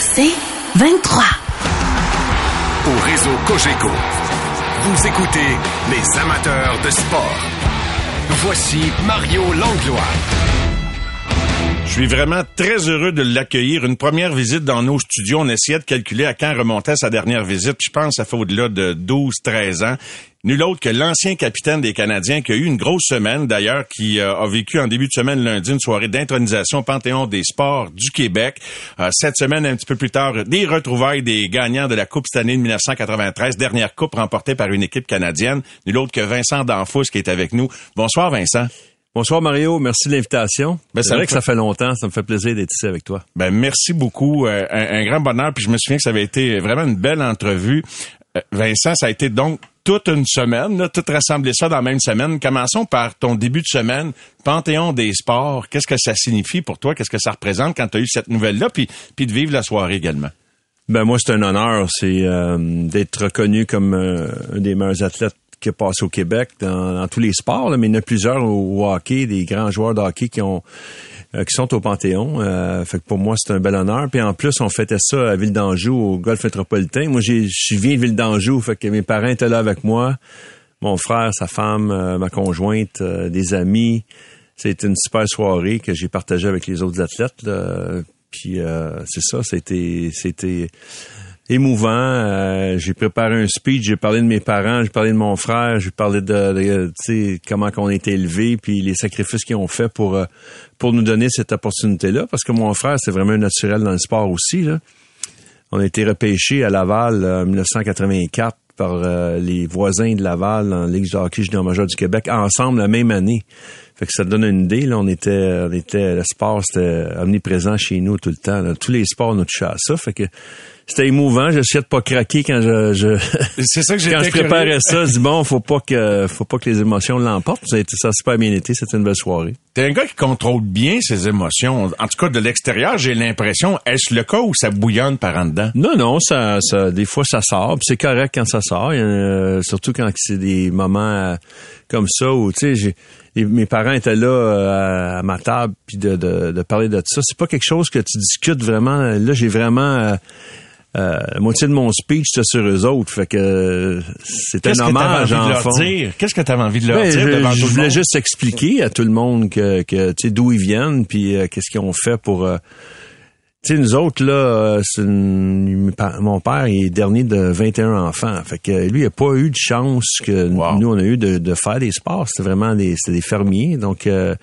C'est 23. Au réseau Cogeco, vous écoutez les amateurs de sport. Voici Mario Langlois. Je suis vraiment très heureux de l'accueillir. Une première visite dans nos studios. On essayait de calculer à quand remontait sa dernière visite. Je pense que ça fait au-delà de 12-13 ans. Nul autre que l'ancien capitaine des Canadiens qui a eu une grosse semaine d'ailleurs, qui euh, a vécu en début de semaine lundi une soirée d'intronisation au Panthéon des sports du Québec. Euh, cette semaine, un petit peu plus tard, des retrouvailles des gagnants de la Coupe cette année de 1993, dernière coupe remportée par une équipe canadienne. Nul autre que Vincent Danfous qui est avec nous. Bonsoir Vincent. Bonsoir Mario, merci de l'invitation. Ben, c'est vrai que ça fait longtemps, ça me fait plaisir d'être ici avec toi. Ben merci beaucoup, euh, un, un grand bonheur. Puis je me souviens que ça avait été vraiment une belle entrevue. Euh, Vincent, ça a été donc toute une semaine, là, tout rassembler ça dans la même semaine. Commençons par ton début de semaine, Panthéon des sports. Qu'est-ce que ça signifie pour toi? Qu'est-ce que ça représente quand tu as eu cette nouvelle-là? Puis, puis de vivre la soirée également? Ben moi c'est un honneur, c'est euh, d'être reconnu comme euh, un des meilleurs athlètes qui a passé au Québec dans, tous les sports, mais il y en a plusieurs au hockey, des grands joueurs de hockey qui ont euh, qui sont au Panthéon. Euh, fait que pour moi, c'est un bel honneur. Puis en plus, on fêtait ça à Ville d'Anjou, au golf métropolitain. Moi, je viens de Ville d'Anjou, fait que mes parents étaient là avec moi. Mon frère, sa femme, euh, ma conjointe, euh, des amis. C'était une super soirée que j'ai partagée avec les autres athlètes. là. Puis c'est ça, c'était c'était émouvant. Euh, j'ai préparé un speech, j'ai parlé de mes parents, j'ai parlé de mon frère, j'ai parlé de, de sais, comment qu'on a été élevés, puis les sacrifices qu'ils ont fait pour euh, pour nous donner cette opportunité-là. Parce que mon frère, c'est vraiment un naturel dans le sport aussi. Là. On a été repêchés à Laval euh, en 1984 par euh, les voisins de Laval la Ligue de hockey junior majeur du Québec ensemble la même année. Fait que ça donne une idée. Là, on était, on était, le sport c'était omniprésent chez nous tout le temps. là. Tous les sports nous touchaient à ça. Fait que c'était émouvant. J'essayais de pas craquer quand je, je C'est ça que quand je préparais curieux. ça. Je dis bon, faut pas que, faut pas que les émotions l'emportent. Ça a, super bien été. C'était une belle soirée. T'es un gars qui contrôle bien ses émotions. En tout cas, de l'extérieur, j'ai l'impression. Est-ce le cas où ça bouillonne par en dedans? Non, non, ça, ça, des fois ça sort. C'est correct quand ça sort. A- surtout quand c'est des moments euh, comme ça où tu sais, mes parents étaient là euh, à, ma table puis de, de, de parler de ça. C'est pas quelque chose que tu discutes vraiment. Là, j'ai vraiment euh, euh, la moitié de mon speech c'était sur eux autres. Fait que c'est un Qu'est-ce que t'avais hommage envie de en leur fond. dire? Qu'est-ce que t'avais envie de leur Ben, dire je, devant je tout le voulais monde? juste expliquer à tout le monde que, que tu sais d'où ils viennent puis qu'est-ce qu'ils ont fait pour tu sais nous autres là euh, une- mon père il est dernier de 21 enfants fait que lui il a pas eu de chance que Wow. nous on a eu de, de faire des sports c'était vraiment des c'était des fermiers donc euh,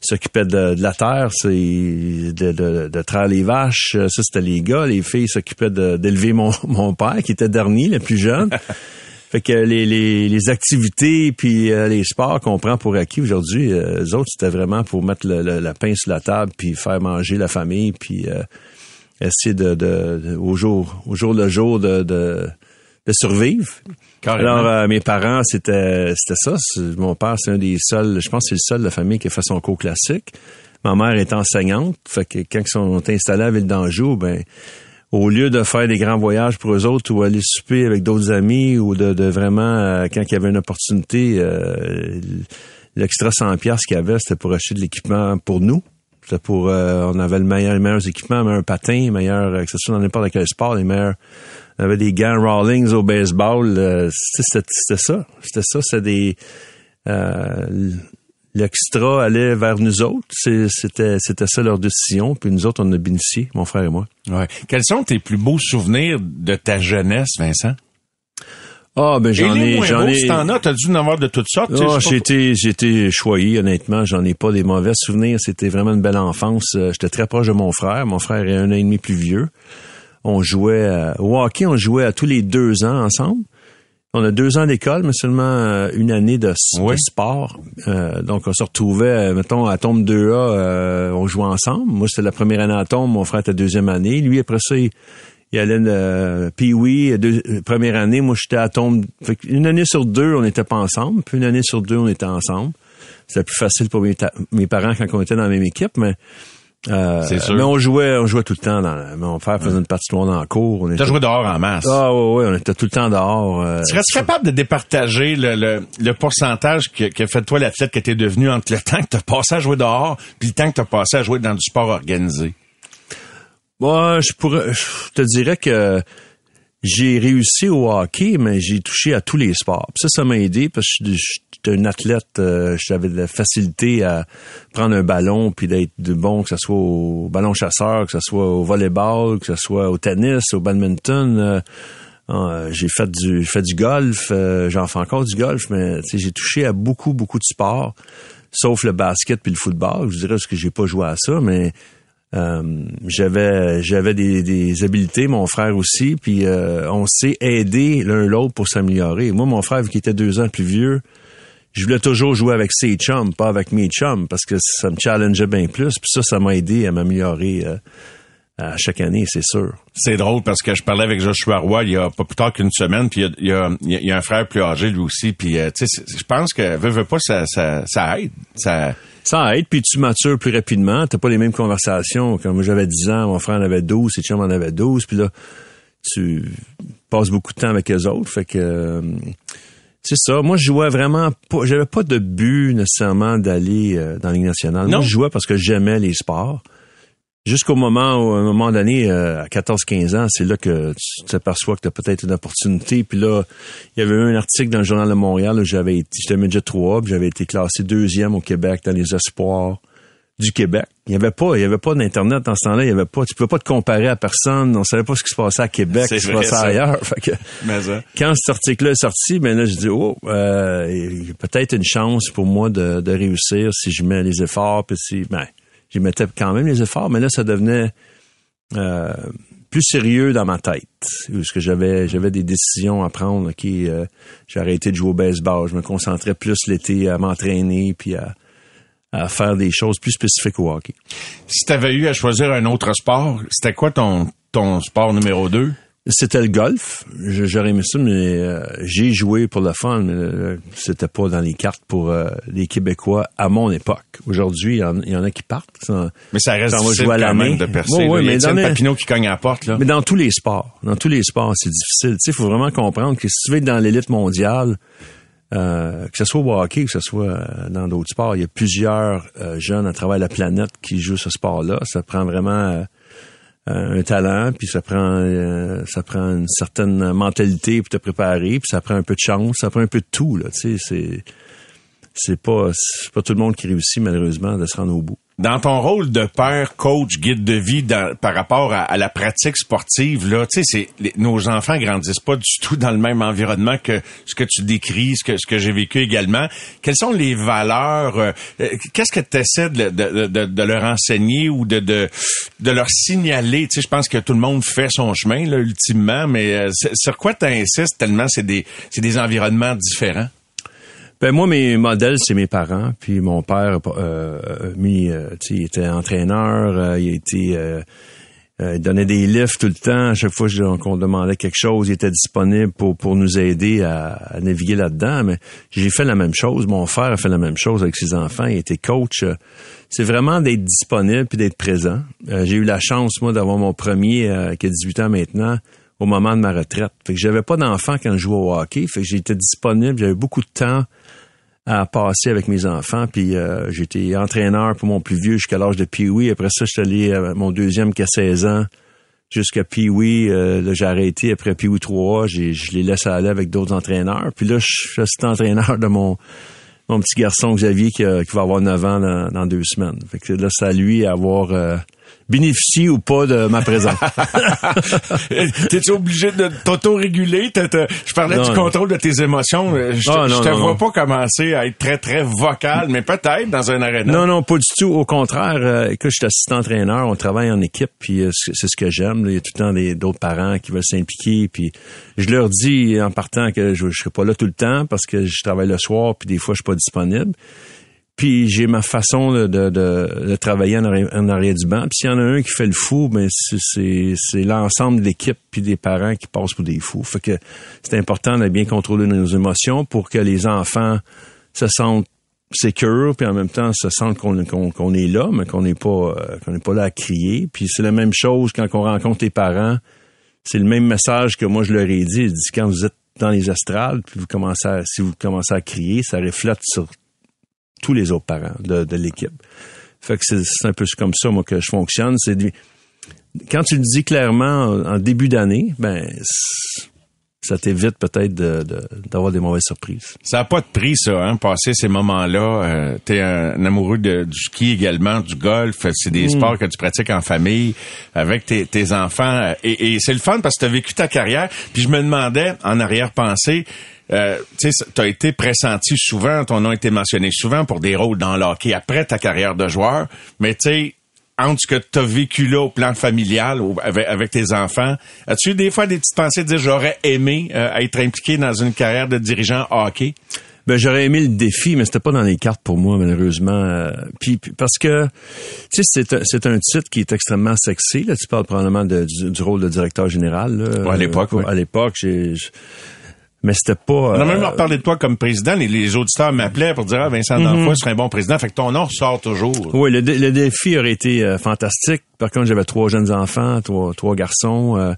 s'occupaient de, de la terre, c'est de, de, de traire les vaches. Ça, c'était les gars. Les filles s'occupaient d'élever mon, mon père, qui était dernier, le plus jeune. Fait que les, les, les activités puis euh, les sports qu'on prend pour acquis aujourd'hui, euh, eux autres, c'était vraiment pour mettre le, le- la pain sur la table puis faire manger la famille puis euh, essayer de, de, de- au jour au jour le jour de, de, de survivre. Carrément. Alors euh, mes parents, c'était c'était ça. Mon père, c'est un des seuls, je pense que c'est le seul de la famille qui a fait son cours classique. Ma mère est enseignante, fait que quand ils sont installés à Ville d'Anjou, ben au lieu de faire des grands voyages pour eux autres ou aller souper avec d'autres amis ou de, vraiment, euh, quand il y avait une opportunité, euh, l'extra 100 pièces qu'il y avait, c'était pour acheter de l'équipement pour nous. C'était pour, euh, on avait le meilleur, les meilleurs équipements, le meilleur patin, meilleur, euh, que ce soit dans n'importe quel sport, les meilleurs, on avait des gants Rawlings au baseball, c'était c'était ça. C'était ça, c'est des, l'extra allait vers nous autres. C'était, c'était ça leur décision. Puis nous autres, on a bénéficié, mon frère et moi. Ouais. Quels sont tes plus beaux souvenirs de ta jeunesse, Vincent? Ah, ben j'en ai, j'en ai. si t'en as, t'as dû en avoir de toutes sortes. Ah, j'ai été, j'ai été choyé, honnêtement. J'en ai pas des mauvais souvenirs. C'était vraiment une belle enfance. Euh, J'étais très proche de mon frère. Mon frère est un an et demi plus vieux. On jouait euh, au hockey, on jouait à tous les deux ans ensemble. On a deux ans d'école, mais seulement euh, une année de, s- Oui. de sport. Euh, donc, on se retrouvait, euh, mettons, à Tombe 2A, euh, on jouait ensemble. Moi, c'était la première année à Tombe, mon frère était deuxième année. Lui, après ça, il, il allait euh, deux- euh, première année, moi, j'étais à Tombe. Fait une année sur deux, on n'était pas ensemble. Puis une année sur deux, on était ensemble. C'était plus facile pour mes, mes parents quand on était dans la même équipe, mais... euh, sûr. Mais on jouait, on jouait tout le temps. Dans, mon père faisait une partie dans la cour. On T'as était, joué dehors en masse. ah ouais, ouais, on était tout le temps dehors. euh, Serais-tu capable de départager le, le, le pourcentage que, que fait toi l'athlète que t'es devenu entre le temps que t'as passé à jouer dehors puis le temps que t'as passé à jouer dans du sport organisé? Moi, je pourrais, je te dirais que j'ai réussi au hockey, mais j'ai touché à tous les sports. ça, ça m'a aidé parce que j'étais un athlète, euh, j'avais de la facilité à prendre un ballon puis d'être bon, que ce soit au ballon chasseur, que ce soit au volleyball, que ce soit au tennis, au badminton. Euh, euh, j'ai fait du fait du golf, j'en fais encore du golf, mais j'ai touché à beaucoup, beaucoup de sports, sauf le basket puis le football. Je dirais que j'ai pas joué à ça, mais euh, j'avais j'avais des, des habiletés, mon frère aussi, puis euh, on s'est aidé l'un l'autre pour s'améliorer. Moi, mon frère, qui était deux ans plus vieux, je voulais toujours jouer avec ses chums, pas avec mes chums, parce que ça me challengeait bien plus. Puis ça, ça m'a aidé à m'améliorer euh, à chaque année, c'est sûr. C'est drôle parce que je parlais avec Joshua Roy il y a pas plus tard qu'une semaine, puis il y a, il y a, un frère plus âgé lui aussi, puis tu sais, je pense que veut, veut pas ça, ça, ça aide, ça ça aide, puis tu matures plus rapidement. T'as pas les mêmes conversations. Quand moi j'avais 10 ans, mon frère en avait 12, ses chums en avait 12, puis là, tu passes beaucoup de temps avec les autres. Fait que euh, c'est ça. Moi, je jouais vraiment pas. J'avais pas de but nécessairement d'aller euh, dans la Ligue nationale. Moi, je jouais parce que j'aimais les sports jusqu'au moment où, à un moment donné, euh, à 14-15 ans, c'est là que tu t'aperçois que tu as peut-être une opportunité. Puis là, il y avait eu un article dans le Journal de Montréal où j'avais été, j'étais midget 3, puis j'avais été classé deuxième au Québec dans les espoirs du Québec. Il y avait pas, il y avait pas d'internet dans ce temps-là. Il y avait pas, tu pouvais pas te comparer à personne. On savait pas ce qui se passait à Québec, ce qui se passait ailleurs. quand cet article-là est sorti, ben là, je dis oh, euh, il y a peut-être une chance pour moi de, de réussir si je mets les efforts. Puis si, ben, j'y mettais quand même les efforts, mais là, ça devenait euh, plus sérieux dans ma tête. Que j'avais j'avais des décisions à prendre. euh, j'ai arrêté de jouer au baseball. Je me concentrais plus l'été à m'entraîner puis à, faire des choses plus spécifiques au hockey. Si tu avais eu à choisir un autre sport, c'était quoi ton, ton sport numéro deux? C'était le golf. J'aurais aimé ça, mais euh, j'ai joué pour le fun, mais euh, c'était pas dans les cartes pour euh, les Québécois à mon époque. Aujourd'hui, il y, en a qui partent. mais ça reste difficile à quand même de percer. Oui, mais dans Papineau qui cogne à la porte. Là. Mais dans tous les sports, dans tous les sports, c'est difficile. Il faut vraiment comprendre que si tu veux être dans l'élite mondiale, que ce soit au hockey, que ce soit dans d'autres sports, il y a plusieurs jeunes à travers la planète qui jouent ce sport-là. Ça prend vraiment un talent, puis ça prend euh, ça prend une certaine mentalité pour te préparer, puis ça prend un peu de chance, ça prend un peu de tout là, tu sais, c'est c'est pas c'est pas tout le monde qui réussit malheureusement de se rendre au bout. Dans ton rôle de père, coach, guide de vie par rapport à, la pratique sportive, là, tu sais, nos enfants grandissent pas du tout dans le même environnement que ce que tu décris, ce que, ce que j'ai vécu également. Quelles sont les valeurs euh, euh, Qu'est-ce que tu essaies de, leur enseigner ou de, de, leur signaler? Tu sais, je pense que tout le monde fait son chemin là, ultimement, mais euh, sur quoi tu insistes tellement c'est des des environnements différents? Ben moi, mes modèles, c'est mes parents. Puis mon père, euh, lui, euh, il était entraîneur, euh, il était, euh, il donnait des lifts tout le temps. À chaque fois qu'on demandait quelque chose, il était disponible pour, pour nous aider à, naviguer là-dedans. Mais j'ai fait la même chose. Mon frère a fait la même chose avec ses enfants. Il était coach. C'est vraiment d'être disponible puis d'être présent. j'ai eu la chance, moi, d'avoir mon premier, qui a 18 ans maintenant, au moment de ma retraite. Fait que j'avais pas d'enfant quand je jouais au hockey. Fait que j'étais disponible. J'avais beaucoup de temps à passer avec mes enfants. Puis euh, j'étais entraîneur pour mon plus vieux jusqu'à l'âge de Pee-Wee. Après ça, je suis allé à mon deuxième qui a 16 ans jusqu'à Pee-Wee. Euh, j'ai arrêté après Pee-Wee 3. Je les laisse aller avec d'autres entraîneurs. Puis là, je suis entraîneur de mon mon petit garçon Xavier qui, qui va avoir 9 ans dans, deux semaines. Fait que là, c'est à lui avoir... Euh, bénéficie ou pas de ma présence. T'es-tu obligé de t'auto-réguler? Je parlais du contrôle de tes émotions. Je, ne te vois pas commencer à être très, très vocal, mais peut-être dans un aréna. Non, non, pas du tout. Au contraire, euh, écoute, je suis assistant entraîneur, on travaille en équipe, puis euh, c'est ce que j'aime. Il y a tout le temps d'autres parents qui veulent s'impliquer, puis je leur dis en partant que je, ne serai pas là tout le temps parce que je travaille le soir, puis des fois, je suis pas disponible. Puis j'ai ma façon de, de, de, travailler en arrière, du banc. Puis s'il y en a un qui fait le fou, ben c'est, l'ensemble de l'équipe puis des parents qui passent pour des fous. Fait que c'est important de bien contrôler nos émotions pour que les enfants se sentent sécures puis en même temps se sentent qu'on, qu'on, est là, mais qu'on n'est pas euh, qu'on n'est pas là à crier. Puis c'est la même chose quand on rencontre les parents. C'est le même message que moi je leur ai dit. Il dit quand vous êtes dans les astrales, puis vous commencez à, si vous commencez à crier, ça reflète sur tous les autres parents de, l'équipe. Fait que c'est un peu comme ça, moi, que je fonctionne. C'est quand tu le dis clairement en, début d'année, ben ça t'évite peut-être d'avoir des mauvaises surprises. Ça n'a pas de prix, ça, hein, passer ces moments-là. Euh, tu es un, amoureux de, du ski également, du golf. C'est des mm. sports que tu pratiques en famille avec tes, tes enfants. Et, et c'est le fun parce que tu as vécu ta carrière. Puis je me demandais, en arrière-pensée, euh, tu as été pressenti souvent, ton nom a été mentionné souvent pour des rôles dans l'hockey après ta carrière de joueur. Mais tu sais, entre ce que tu as vécu là au plan familial ou avec, tes enfants, as-tu eu des fois des petites pensées de dire j'aurais aimé euh, être impliqué dans une carrière de dirigeant hockey? Ben j'aurais aimé le défi, mais c'était pas dans les cartes pour moi malheureusement. Euh, puis, parce que tu sais c'est un, titre qui est extrêmement sexy. Là, tu parles probablement du, rôle de directeur général. à l'époque, oui. À l'époque, j'ai mais c'était pas. On a même euh, parlé de toi comme président. Les, les auditeurs m'appelaient pour dire ah, Vincent mm serait un bon président. Fait que ton nom ressort toujours. Oui, le, défi aurait été euh, fantastique. Par contre, j'avais trois jeunes enfants, trois, trois garçons. Euh,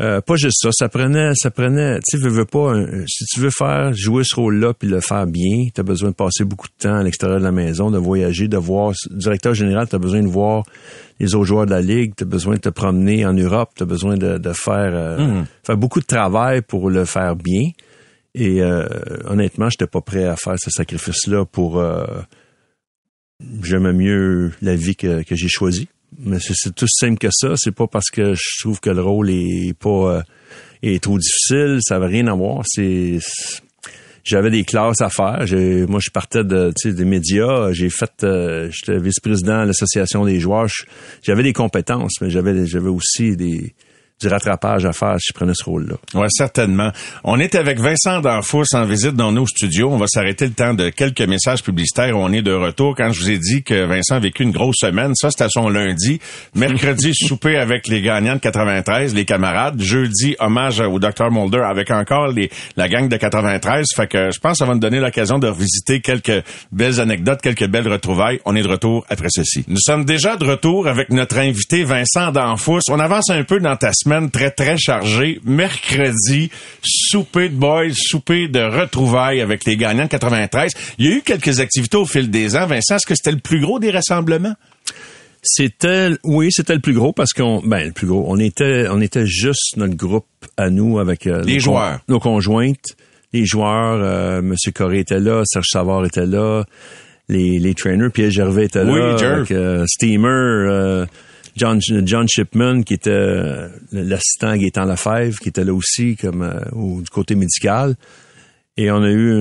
euh, pas juste ça, ça prenait, ça prenait, tu veux, veux pas, si tu veux faire, jouer ce rôle-là puis le faire bien, tu as besoin de passer beaucoup de temps à l'extérieur de la maison, de voyager, de voir, directeur général, tu as besoin de voir les autres joueurs de la ligue, tu as besoin de te promener en Europe, tu as besoin de, de faire, euh, mhm. faire beaucoup de travail pour le faire bien. Et euh, honnêtement, j'étais pas prêt à faire ce sacrifice-là pour euh, j'aime mieux la vie que, que j'ai choisie. Mais c'est tout simple que ça. C'est pas parce que je trouve que le rôle est pas euh, est trop difficile. Ça veut rien à voir. C'est j'avais des classes à faire. Moi, je partais de, des médias. J'ai fait, euh, j'étais vice-président de l'association des joueurs. J'avais des compétences, mais j'avais, j'avais aussi des, du rattrapage à faire si je prenais ce rôle-là. Oui, certainement. On est avec Vincent D'Anfous en visite dans nos studios. On va s'arrêter le temps de quelques messages publicitaires. On est de retour. Quand je vous ai dit que Vincent a vécu une grosse semaine, ça, c'était son lundi. Mercredi, souper avec les gagnants de 93, les camarades. Jeudi, hommage au Dr. Mulder avec encore les, la gang de 93. Fait que je pense que ça va nous donner l'occasion de revisiter quelques belles anecdotes, quelques belles retrouvailles. On est de retour après ceci. Nous sommes déjà de retour avec notre invité Vincent D'Anfous. On avance un peu dans ta semaine très, très chargée. Mercredi, souper de boys, souper de retrouvailles avec les gagnants de 93. Il y a eu quelques activités au fil des ans. Vincent, est-ce que c'était le plus gros des rassemblements? C'était oui, c'était le plus gros parce qu'on ben le plus gros, on était on était juste notre groupe à nous avec euh, les joueurs, nos conjointes, les joueurs, euh, monsieur Corré était là, Serge Savard était là, les les trainers, Pierre Gervais était là, avec, euh, Steamer John, Shipman, qui était euh, l'assistant Gaétan Lefebvre, qui était là aussi euh, du côté médical. Et on a eu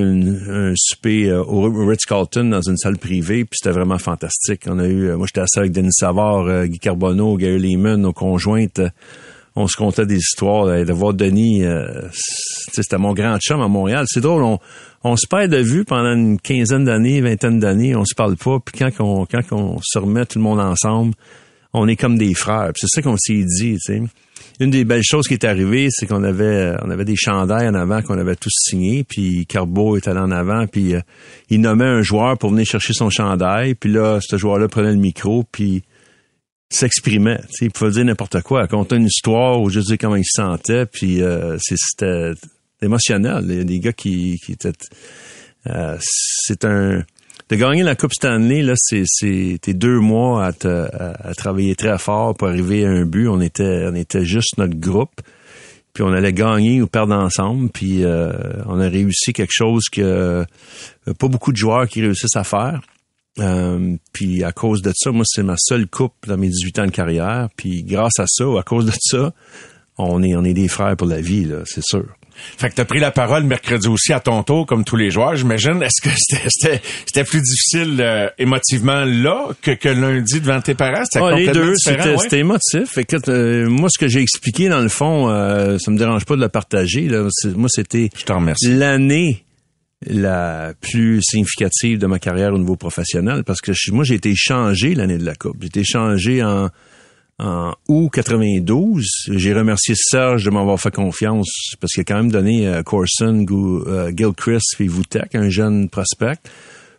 un souper euh, au Ritz-Carlton dans une salle privée, puis c'était vraiment fantastique. On a eu, moi j'étais assis avec Denis Savard, Guy Carbonneau, Gary Lehman, nos conjointes. On se comptait des histoires. de voir Denis, c'était mon grand chum à Montréal. C'est drôle, on, on se perd de vue pendant une quinzaine d'années, vingtaine d'années, on se parle pas. Puis quand on, quand on se remet tout le monde ensemble, on est comme des frères. C'est ça qu'on s'est dit, tu sais. Une des belles choses qui est arrivée, c'est qu'on avait euh, on avait des chandails en avant qu'on avait tous signés, puis Carbo est allé en avant, puis euh, il nommait un joueur pour venir chercher son chandail, puis là, ce joueur-là prenait le micro, puis s'exprimait. Il pouvait dire n'importe quoi, raconter une histoire ou juste dire comment il se sentait, puis euh, c'était émotionnel. Il y a des gars qui, qui étaient... c'est un de gagner la Coupe Stanley, là, c'est, c'est deux mois à, à, travailler très fort pour arriver à un but. On était, on était juste notre groupe. Puis on allait gagner ou perdre ensemble. Puis euh, on a réussi quelque chose que euh, pas beaucoup de joueurs qui réussissent à faire. Euh, puis à cause de ça, moi, c'est ma seule coupe dans mes 18 ans de carrière. Puis grâce à ça, ou à cause de ça, on est, on est des frères pour la vie, là, c'est sûr. Fait que t'as pris la parole mercredi aussi à ton tour, comme tous les joueurs, j'imagine. Est-ce que c'était, c'était, plus difficile euh, émotivement là que, que lundi devant tes parents? C'était ah, les deux, c'était, c'était émotif. Écoute, euh, moi, ce que j'ai expliqué, dans le fond, euh, ça me dérange pas de le partager. Là. Moi, c'était l'année la plus significative de ma carrière au niveau professionnel parce que moi, j'ai été changé l'année de la Coupe. J'ai été changé en en août 92. J'ai remercié Serge de m'avoir fait confiance parce qu'il a quand même donné à euh, Corson, euh, Gilchrist et Voutek, un jeune prospect,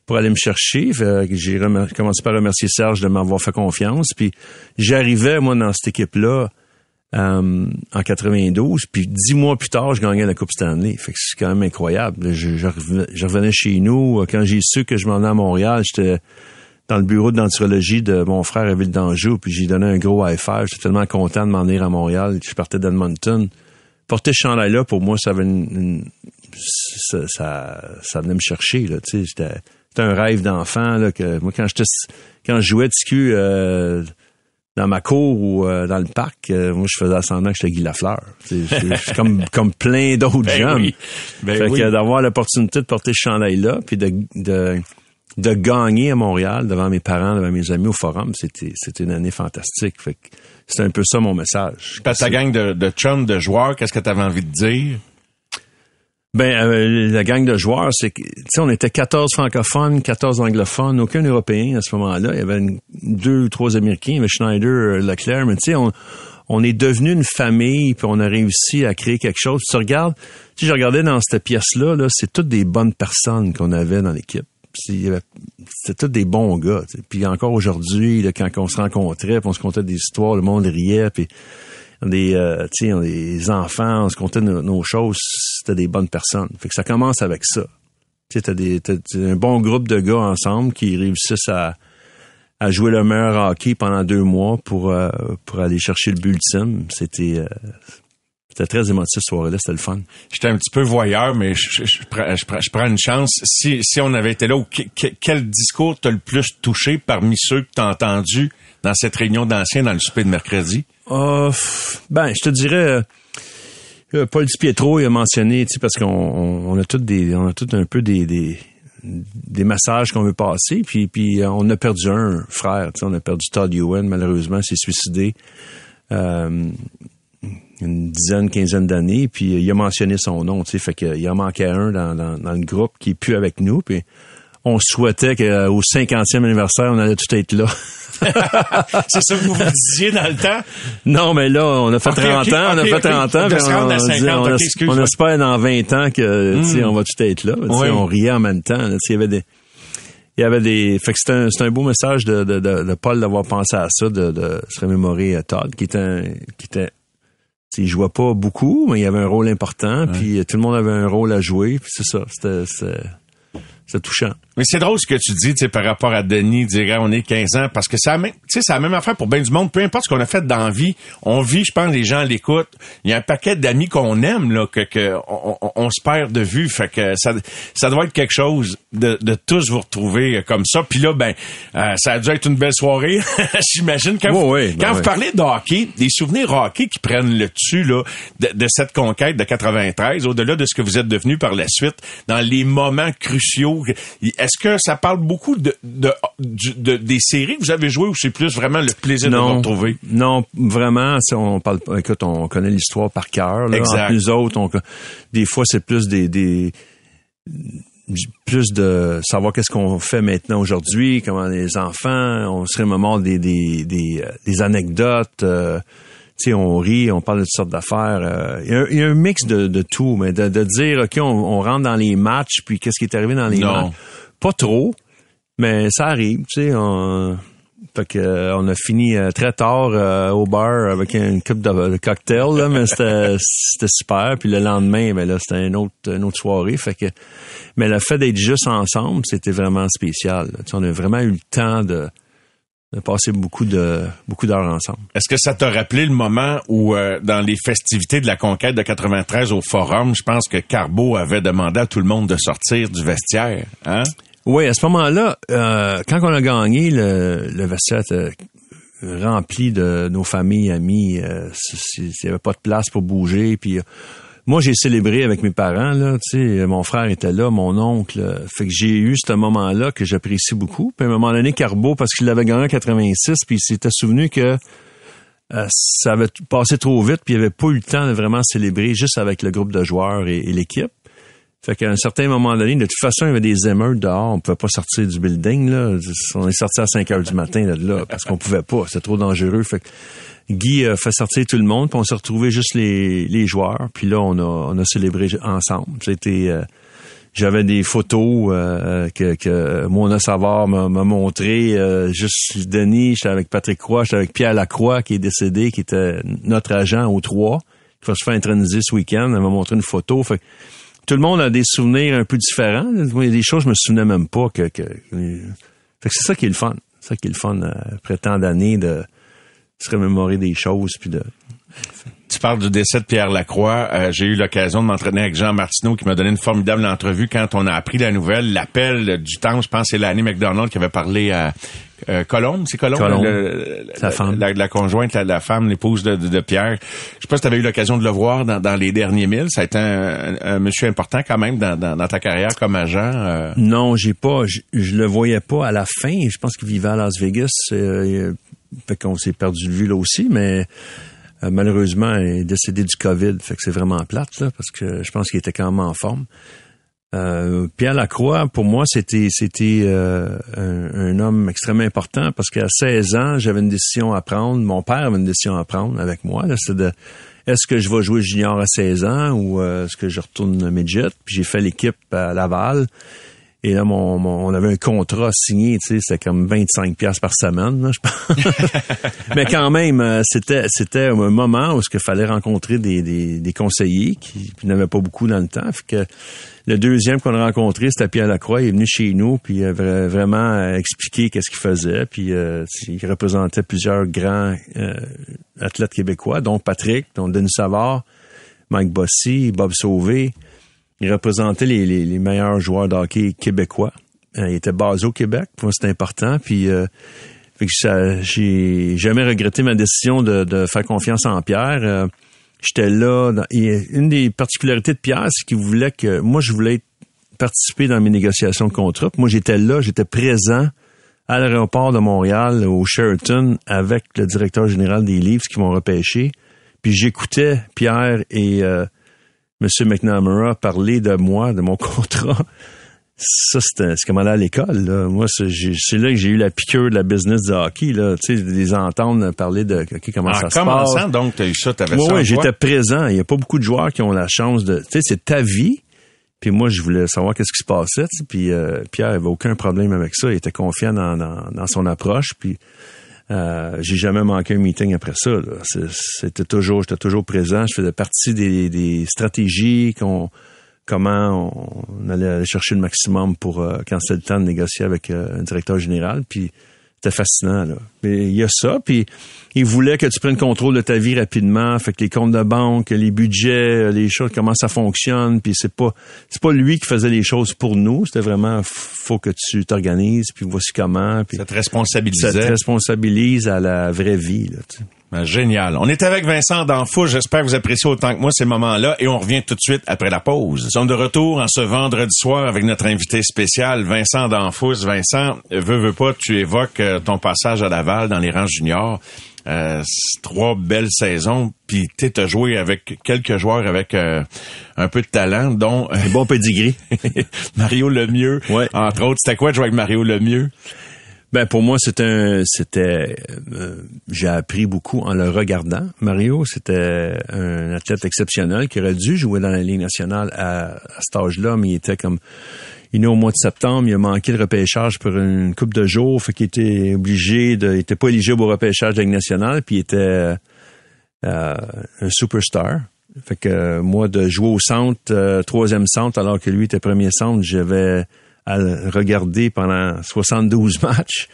pour aller me chercher. J'ai commencé par remercier Serge de m'avoir fait confiance. Puis j'arrivais, moi, dans cette équipe-là euh, en 92. Puis dix mois plus tard, je gagnais la Coupe Stanley. Fait que c'est quand même incroyable. Je, revenais, chez nous. Quand j'ai su que je m'en allais à Montréal, j'étais dans le bureau d'anthropologie de mon frère à Ville d'Anjou, puis j'ai donné un gros high five. J'étais tellement content de m'en venir à Montréal. Je partais d'Edmonton. Porter ce chandail-là, pour moi, ça avait une, ça, ça, venait me chercher, là. C'était, un rêve d'enfant, là, que moi, quand j'étais, quand je jouais TQ, euh, dans ma cour ou euh, dans le parc, euh, moi, je faisais semblant que j'étais Guy Lafleur. Comme, comme plein d'autres ben gens. Ben fait que d'avoir l'opportunité de porter ce chandail-là, puis de, de de gagner à Montréal devant mes parents, devant mes amis au forum, c'était c'était une année fantastique. Fait c'est un peu ça mon message. ta gang de, de chums, de joueurs, qu'est-ce que tu avais envie de dire? Ben, euh, la gang de joueurs, c'est que, tu sais, on était 14 francophones, 14 anglophones, aucun Européen à ce moment-là. Il y avait deux ou trois Américains, il y avait Schneider, euh, Leclerc, mais tu sais, on, on est devenu une famille, puis on a réussi à créer quelque chose. tu regardes, si je regardais dans cette pièce-là, -là, c'est toutes des bonnes personnes qu'on avait dans l'équipe c'était tous des bons gars. Puis encore aujourd'hui, quand on se rencontrait, on se contait des histoires, le monde riait, puis des, euh, des enfants, on se contait nos, choses, c'était des bonnes personnes. Fait que ça commence avec ça. Tu sais, des, t'as un bon groupe de gars ensemble qui réussissent à, à jouer le meilleur hockey pendant deux mois pour, euh, pour aller chercher le but ultime. C'était, euh, c'était très émotif ce soir-là, c'était le fun. J'étais un petit peu voyeur, mais je, prends, une chance. Si, si on avait été là, quel discours t'a le plus touché parmi ceux que t'as entendus dans cette réunion d'anciens dans le souper de mercredi? Euh, ben, je te dirais... Euh, euh, Paul Di Pietro il a mentionné, parce qu'on on, a tous des, on a tout un peu des, des, des messages qu'on veut passer, puis puis on a perdu un frère, on a perdu Todd Ewan, malheureusement, s'est suicidé. Euh, une dizaine, quinzaine d'années, puis il a mentionné son nom, tu sais, fait qu'il en manquait un dans, dans, le groupe qui est plus avec nous, puis on souhaitait qu'au 50e anniversaire, on allait tout être là. c'est ça que vous vous disiez dans le temps? Non, mais là, on a fait 30 ans, on a fait 30 ans, on, on, espère dans 20 ans que, tu sais, hmm. on va tout être là. On riait en même temps. Il y avait des, il y avait des, fait que c'est un, un, beau message de, de, de, Paul d'avoir pensé à ça, de, de se remémorer à Todd, qui était, qui était il jouait pas beaucoup, mais il avait un rôle important, puis tout le monde avait un rôle à jouer, puis c'est ça, c'était c'est touchant. Mais c'est drôle ce que tu dis, tu sais, par rapport à Denis, dire on est 15 ans, parce que c'est la même, tu sais, c'est la même affaire pour bien du monde. Peu importe ce qu'on a fait dans la vie, on vit, je pense, les gens l'écoutent. Il y a un paquet d'amis qu'on aime, là, que, que on, on, se perd de vue. Fait que ça, ça doit être quelque chose de, de tous vous retrouver comme ça. Puis là, ben, euh, ça a dû être une belle soirée, j'imagine. Quand, vous, ben quand vous parlez de hockey, des souvenirs hockey qui prennent le dessus, là, de, de cette conquête de 93, au-delà de ce que vous êtes devenu par la suite, dans les moments cruciaux est-ce que ça parle beaucoup de, de, des séries que vous avez jouées ou c'est plus vraiment le plaisir de vous retrouver? Non, vraiment, on parle écoute, on connaît l'histoire par cœur. Exact. nous autres, on, des fois, c'est plus des, des plus de savoir qu'est-ce qu'on fait maintenant aujourd'hui, comment les enfants, on serait moment des, des, des, euh, des anecdotes. Euh, on rit, on parle de toutes sortes d'affaires. Euh, il y, a un mix de, tout, mais de, dire, OK, on, rentre dans les matchs, puis qu'est-ce qui est arrivé dans les matchs? Pas trop, mais ça arrive, tu sais. On, fait que, euh, on a fini euh, très tard au bar avec une coupe de, cocktail, là, mais c'était, super. Puis le lendemain, ben là, c'était une autre, soirée. Fait que, mais le fait d'être juste ensemble, c'était vraiment spécial. on a vraiment eu le temps de passé beaucoup de beaucoup d'heures ensemble. Est-ce que ça t'a rappelé le moment où, euh, dans les festivités de la conquête de 93 au Forum, je pense que Carbo avait demandé à tout le monde de sortir du vestiaire, hein? Oui, à ce moment-là, euh, quand on a gagné, le, le était rempli de nos familles, amis. Euh, il n'y avait pas de place pour bouger, puis moi, j'ai célébré avec mes parents, là, sais, mon frère était là, mon oncle. Fait que j'ai eu ce moment-là que j'apprécie beaucoup. Puis à un moment donné, Carbo, parce qu'il avait gagné en 86, puis il s'était souvenu que euh, ça avait passé trop vite, puis il avait pas eu le temps de vraiment célébrer juste avec le groupe de joueurs et, l'équipe. Fait qu'à un certain moment donné, de toute façon, il y avait des émeutes dehors. On pouvait pas sortir du building, là. On est sorti à 5 heures du matin, là, là parce qu'on pouvait pas. C'était trop dangereux. Fait que Guy a fait sortir tout le monde, puis on s'est retrouvé juste les, les joueurs, puis là on a on a célébré ensemble. C'était euh, j'avais des photos euh, que, que Mona Savard m'a montré. Euh, juste Denis, j'étais avec Patrick Croix, j'étais avec Pierre Lacroix qui est décédé, qui était notre agent au 3, qui va se faire introniser ce week-end. Elle m'a montré une photo. Fait, tout le monde a des souvenirs un peu différents. Il y a des choses je me souvenais même pas Fait que c'est ça qui est le fun. C'est ça qui est le fun euh, après tant d'années de se remémorer des choses puis de tu parles du décès de Pierre Lacroix. Euh, j'ai eu l'occasion de m'entraîner avec Jean Martineau qui m'a donné une formidable entrevue quand on a appris la nouvelle. L'appel du temps, je pense c'est l'année McDonald qui avait parlé à euh, Colombe, c'est Colombe, Colombe. le- la, femme. La, la conjointe, la, la femme, l'épouse de, de, de Pierre. Je sais pas si tu avais eu l'occasion de le voir dans, dans les derniers milles. Ça a été un, un- un monsieur important quand même dans, dans, dans ta carrière comme agent. euh. Non, j'ai pas. Je, je le voyais pas à la fin. Je pense qu'il vivait à Las Vegas. Euh, fait qu'on s'est perdu de vue là aussi, mais euh, malheureusement, il est décédé du COVID. Fait que c'est vraiment plate, là, parce que je pense qu'il était quand même en forme. Euh, Pierre Lacroix, pour moi, c'était c'était euh, un, homme extrêmement important parce qu'à 16 ans, j'avais une décision à prendre. Mon père avait une décision à prendre avec moi. C'est de est-ce que je vais jouer junior à 16 ans ou euh, est-ce que je retourne midget? Puis j'ai fait l'équipe à Laval. Et là, mon, mon- on avait un contrat signé, tu sais, c'était comme 25 pièces par semaine, là, je pense. Mais quand même, euh, c'était c'était un moment où il fallait rencontrer des, des, des conseillers qui, qui n'avaient pas beaucoup dans le temps. Fait que le deuxième qu'on a rencontré, c'était Pierre Lacroix. Il est venu chez nous, puis il a vra- vraiment expliqué qu'est-ce qu'il faisait. Puis euh, il représentait plusieurs grands euh, athlètes québécois, dont Patrick, dont Denis Savard, Mike Bossy, Bob Sauvé. Il représentait les, les, meilleurs joueurs de hockey québécois. Euh, il était basé au Québec. Pour moi, c'était important. Puis, euh, j'ai jamais regretté ma décision de, faire confiance en Pierre. Euh, J'étais là. une des particularités de Pierre, c'est qu'il voulait que moi, je voulais participer dans mes négociations de contrat. Moi, j'étais là, j'étais présent à l'aéroport de Montréal, au Sheraton, avec le directeur général des livres qui m'ont repêché. Puis j'écoutais Pierre et euh, M. McNamara parler de moi, de mon contrat. Ça, c'était c'est comme aller à l'école. Là. Moi, c'est là que j'ai eu la piqûre de la business de hockey. Là. Tu sais, les entendre parler de OK, comment En ça se passe. commençant, donc, tu as eu ça, tu avais Oui, ça en oui, toi? j'étais présent. Il n'y a pas beaucoup de joueurs qui ont la chance de. Tu sais, c'est ta vie. Puis moi, je voulais savoir qu'est-ce qui se passait. tu sais. Puis euh, Pierre avait aucun problème avec ça. Il était confiant dans, dans, dans son approche. Puis euh, j'ai jamais manqué un meeting après ça. C'est- C'était toujours, j'étais toujours présent. Je faisais partie des, des stratégies qu'on comment on, allait aller chercher le maximum pour euh, quand c'était le temps de négocier avec euh, un directeur général. Puis c'était fascinant. Là. Mais il y a ça. Puis il voulait que tu prennes contrôle de ta vie rapidement. Fait que les comptes de banque, les budgets, les choses, comment ça fonctionne. Puis c'est pas c'est pas lui qui faisait les choses pour nous. C'était vraiment faut que tu t'organises. Puis voici comment. Puis Ça te ça responsabilisait. te responsabilise à la vraie vie. Là, tu sais. Ben, Génial. On est avec Vincent D'Anfou. J'espère que vous appréciez autant que moi ces moments-là et on revient tout de suite après la pause. Nous sommes de retour en ce vendredi soir avec notre invité spécial, Vincent D'Anfous. Vincent, veux, veux pas, tu évoques euh, ton passage à Laval dans les rangs juniors. Euh, trois belles saisons, puis tu as joué avec quelques joueurs avec euh, un peu de talent, dont Un bon pedigree. Mario Lemieux, Ouais. entre autres. C'était quoi de jouer avec Mario Lemieux? Ben pour moi c'était un c'était euh, j'ai appris beaucoup en le regardant. Mario c'était un athlète exceptionnel qui aurait dû jouer dans la Ligue nationale à, à cet âge-là, mais il était comme il est au mois de septembre, il a manqué le repêchage pour une coupe de jours, fait qu'il était obligé de il était pas éligible au repêchage de la Ligue nationale, puis il était euh, un superstar. Fait que moi de jouer au centre, euh, troisième centre, alors que lui était premier centre, j'avais à regarder pendant 72 matchs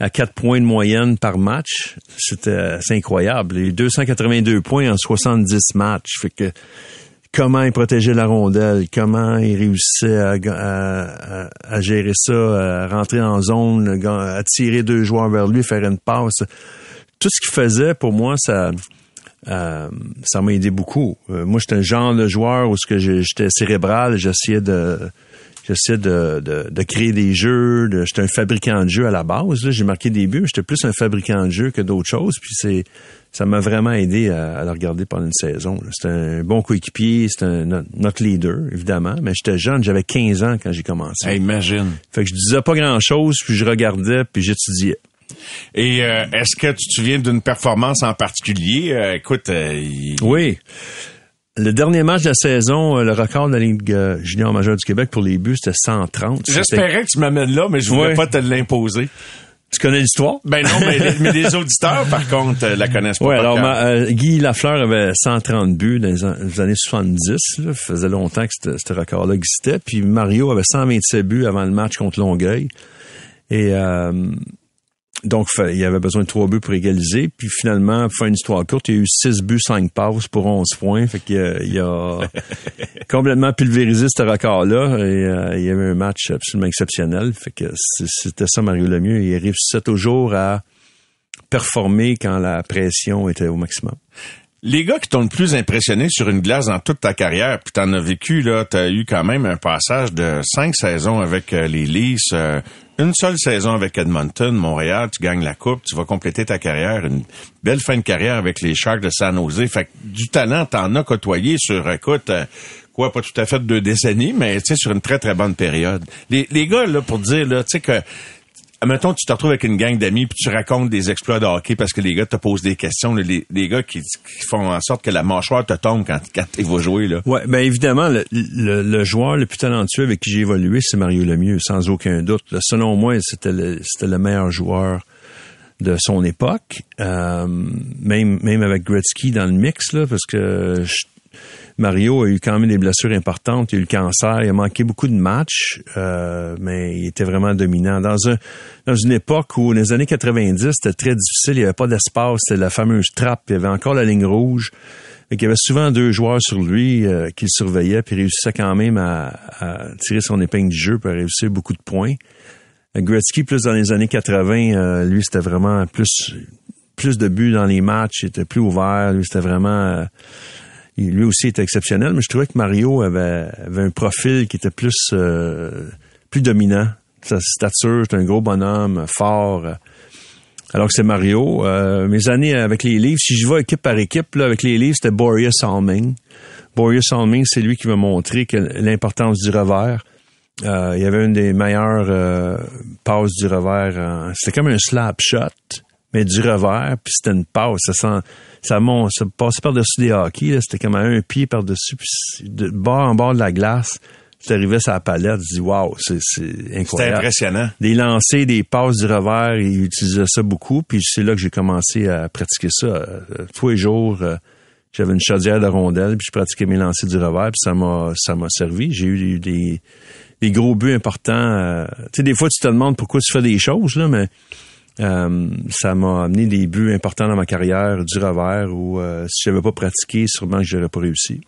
à 4 points de moyenne par match. C'était c'est incroyable. Les 282 points en 70 matchs. Fait que comment il protégeait la rondelle, comment il réussissait à, gérer ça, à rentrer en zone, à tirer deux joueurs vers lui, faire une passe? Tout ce qu'il faisait, pour moi, ça... euh, ça m'a aidé beaucoup. Euh, moi, j'étais un genre de joueur où ce que j'étais cérébral, j'essayais de j'essayais de, de, de créer des jeux. de- J'étais un fabricant de jeux à la base. là. J'ai marqué des buts, mais j'étais plus un fabricant de jeux que d'autres choses. Puis c'est ça m'a vraiment aidé à, à le regarder pendant une saison. C'était un bon coéquipier, c'était un- notre, notre leader, évidemment. Mais j'étais jeune, j'avais 15 ans quand j'ai commencé. Hey, imagine. Fait que je disais pas grand-chose, puis je regardais, puis j'étudiais. Et euh, est-ce que tu te souviens d'une performance en particulier? Euh, écoute, euh, il- Oui. Le dernier match de la saison, euh, le record de la Ligue euh, junior majeure du Québec pour les buts, c'était 130. C'était- j'espérais que tu m'amènes là, mais je voulais Ouais. pas te l'imposer. Tu connais l'histoire? Ben non, mais les, mais les auditeurs, par contre, euh, la connaissent pas. Oui, alors ma- euh, Guy Lafleur avait 130 buts dans les, an- les années 70. Là. Ça faisait longtemps que ce ce record-là existait. Puis Mario avait 127 buts avant le match contre Longueuil. Et euh, donc, il y avait besoin de trois buts pour égaliser. Puis finalement, pour faire une histoire courte, il y a eu six buts, cinq passes pour 11 points. Fait qu'il a, il a complètement pulvérisé ce record-là. Et euh, il y avait un match absolument exceptionnel. Fait que c'était ça, Mario Lemieux. Il réussissait toujours à performer quand la pression était au maximum. Les gars qui t'ont le plus impressionné sur une glace dans toute ta carrière, puis t'en as vécu, là, t'as eu quand même un passage de cinq saisons avec euh, les Leafs, euh, une seule saison avec Edmonton, Montréal, tu gagnes la coupe, tu vas compléter ta carrière, une belle fin de carrière avec les Sharks de San Jose. Fait que du talent, t'en as côtoyé sur, écoute, euh, quoi, pas tout à fait deux décennies, mais tu sais, sur une très, très bonne période. Les, les gars, là, pour dire, là, tu sais que Mettons, tu te retrouves avec une gang d'amis puis tu racontes des exploits de hockey parce que les gars te posent des questions, les, les gars qui, font en sorte que la mâchoire te tombe quand, quand tu vas jouer. Là. Ouais, ben évidemment, le, le, joueur le plus talentueux avec qui j'ai évolué, c'est Mario Lemieux, sans aucun doute. selon moi, c'était le, c'était le meilleur joueur de son époque, euh, même même avec Gretzky dans le mix là, parce que je, Mario a eu quand même des blessures importantes. Il a eu le cancer. Il a manqué beaucoup de matchs, euh, mais il était vraiment dominant. Dans, un, dans une époque où, dans les années 90, c'était très difficile. Il n'y avait pas d'espace. C'était la fameuse trappe. Il y avait encore la ligne rouge. il y avait souvent deux joueurs sur lui euh, qui le surveillaient, puis il réussissait quand même à, tirer son épingle du jeu, pour réussir beaucoup de points. Gretzky, plus dans les années 80, euh, lui, c'était vraiment plus plus de buts dans les matchs, il était plus ouvert, lui, c'était vraiment lui aussi était exceptionnel, mais je trouvais que Mario avait, un profil qui était plus euh, plus dominant. Sa stature, c'est un gros bonhomme, fort. Alors que c'est Mario. Euh, mes années avec les livres, si je vais équipe par équipe, avec les livres, c'était Boreas Salming. Boreas Salming, c'est lui qui m'a montré l'importance du revers. Euh, il y avait une des meilleures passes du revers. c'était comme un slap shot mais du revers, puis c'était une passe. Ça, sent, ça, monte, ça passait par-dessus des hockey, c'était comme à un pied par-dessus, puis de bord en bord de la glace, tu arrivais sur la palette, tu dis wow, c'est incroyable. C'était impressionnant. Des lancers, des passes du revers, il utilisait ça beaucoup, puis c'est là que j'ai commencé à pratiquer ça. Euh, tous les jours, euh, j'avais une chaudière de rondelles, puis je pratiquais mes lancers du revers, puis ça m'a ça m'a servi. J'ai eu des, des gros buts importants. Euh, tu sais, des fois, tu te demandes pourquoi tu fais des choses, là, mais euh, ça m'a amené des buts importants dans ma carrière du revers où euh, si j'avais pas pratiqué, sûrement que j'aurais pas réussi.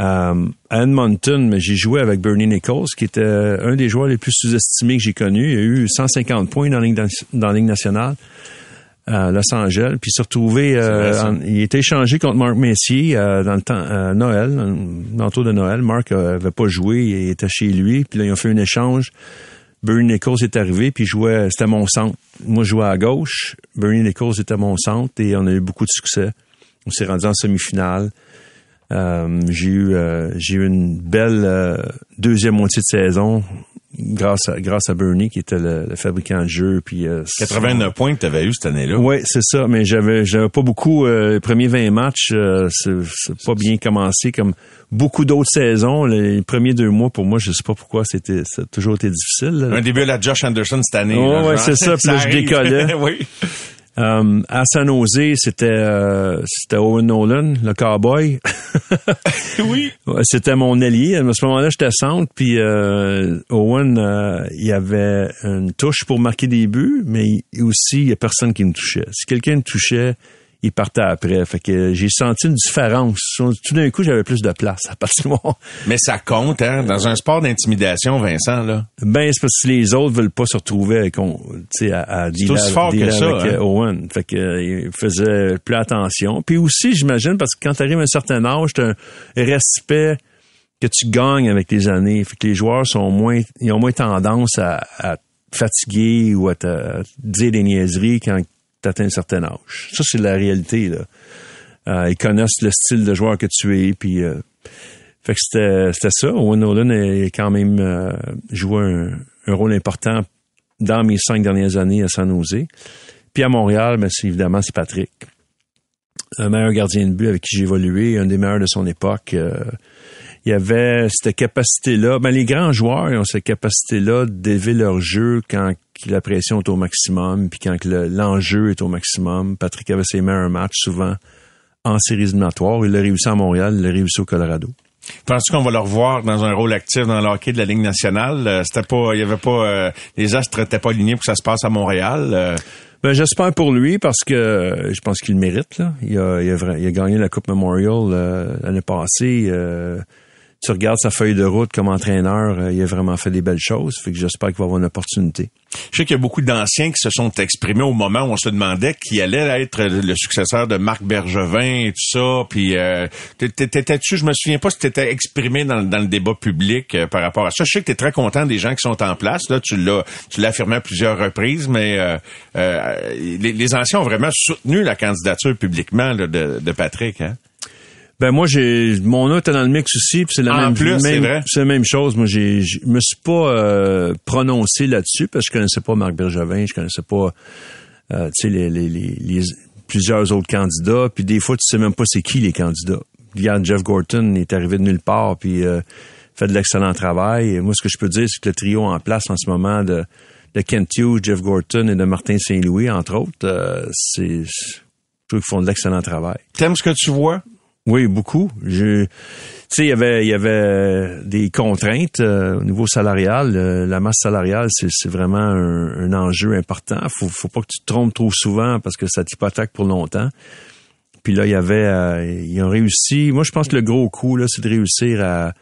Euh, à Edmonton, j'ai joué avec Bernie Nichols, qui était un des joueurs les plus sous-estimés que j'ai connus. Il a eu 150 points dans la Ligue, dans la Ligue nationale à Los Angeles. Puis il s'est retrouvé, il était échangé contre Marc Messier dans le temps Noël, l'entour de Noël. Marc avait pas joué, il était chez lui. Puis là, ils ont fait un échange. Bernie Nichols est arrivé, puis jouait, c'était mon centre. Moi, je jouais à gauche. Bernie Nichols était mon centre et on a eu beaucoup de succès. On s'est rendu en semi-finale. Euh, j'ai eu euh, j'ai eu une belle euh, deuxième moitié de saison grâce à grâce à Bernie qui était le, fabricant de jeu puis 89 points que tu avais eu cette année-là. Oui, c'est ça, mais j'avais j'avais pas beaucoup les premiers 20 matchs c'est pas bien commencé comme beaucoup d'autres saisons. Les premiers deux mois, pour moi, je sais pas pourquoi, c'était, ça a toujours été difficile. Un début à la Josh Anderson cette année. ouais, c'est ça. Puis là, je décollais. oui. Um, à San Jose, c'était euh, c'était Owen Nolan, le cowboy. oui. C'était mon allié. À ce moment-là, j'étais centre, puis euh, Owen, euh, il avait une touche pour marquer des buts, mais aussi, il y a personne qui me touchait. Si quelqu'un me touchait, il partait après. Fait que j'ai senti une différence. Tout d'un coup, j'avais plus de place à partir de moi. Mais ça compte, hein? Dans un sport d'intimidation, Vincent, là. Ben, c'est parce que les autres veulent pas se retrouver avec, à, à dire aussi fort que ça, avec hein? Owen. Fait que, euh, il faisait plus attention. Puis aussi, j'imagine, parce que quand tu arrives à un certain âge, tu un respect que tu gagnes avec les années. Fait que les joueurs sont moins, ils ont moins tendance à, à fatiguer ou à te dire des niaiseries quand atteint un certain âge. Ça, c'est la réalité. Là. Euh, ils connaissent le style de joueur que tu es. Puis, euh, fait que c'était, ça. Owen Nolan a quand même euh, joué un, rôle important dans mes cinq dernières années à San Jose. Puis à Montréal, ben, c'est, évidemment, c'est Patrick. Un meilleur gardien de but avec qui j'ai évolué, un des meilleurs de son époque. Il y avait cette capacité-là. Ben, les grands joueurs ont cette capacité-là d'élever leur jeu quand la pression est au maximum, puis quand l'enjeu est au maximum. Patrick avait ses meilleurs matchs souvent en séries éliminatoires. Il l'a réussi à Montréal, il l'a réussi au Colorado. Penses-tu qu'on va le revoir dans un rôle actif dans le hockey de la Ligue nationale? Euh, c'était pas, il y avait pas, euh, les astres n'étaient pas alignés pour que ça se passe à Montréal. Euh. Ben, j'espère pour lui parce que je pense qu'il le mérite. Là. Il, a, il, a, il a gagné la Coupe Memorial l'année passée tu regardes sa feuille de route comme entraîneur, euh, il a vraiment fait des belles choses. Fait que j'espère qu'il va avoir une opportunité. Je sais qu'il y a beaucoup d'anciens qui se sont exprimés au moment où on se demandait qui allait être le successeur de Marc Bergevin et tout ça. Puis euh, t'étais-tu, je me souviens pas si t'étais exprimé dans, le débat public euh, par rapport à ça. Je sais que tu es très content des gens qui sont en place. Là, tu l'as, tu l'as affirmé à plusieurs reprises, mais les, anciens ont vraiment soutenu la candidature publiquement de, de Patrick. Hein? Ben moi j'ai mon nom était dans le mix aussi, puis c'est la même c'est la même chose. Moi j'ai je me suis pas euh, prononcé là-dessus parce que je connaissais pas Marc Bergevin, je connaissais pas euh, tu sais les, les, les, plusieurs autres candidats, puis des fois tu sais même pas c'est qui les candidats. Regarde Jeff Gorton est arrivé de nulle part puis euh, fait de l'excellent travail. Et moi ce que je peux dire c'est que le trio en place en ce moment de de Kent Hughes, Jeff Gorton et de Martin Saint-Louis entre autres, c'est je trouve qu'ils font de l'excellent travail. T'aimes ce que tu vois? Oui, beaucoup. Je, tu sais, il y avait, y avait des contraintes euh, au niveau salarial. Euh, la masse salariale, c'est vraiment un, enjeu important. Faut, faut pas que tu te trompes trop souvent parce que ça t'hypothèque pour longtemps. Puis là, il y avait, euh, ils ont réussi. Moi, je pense que le gros coup là, c'est de réussir à,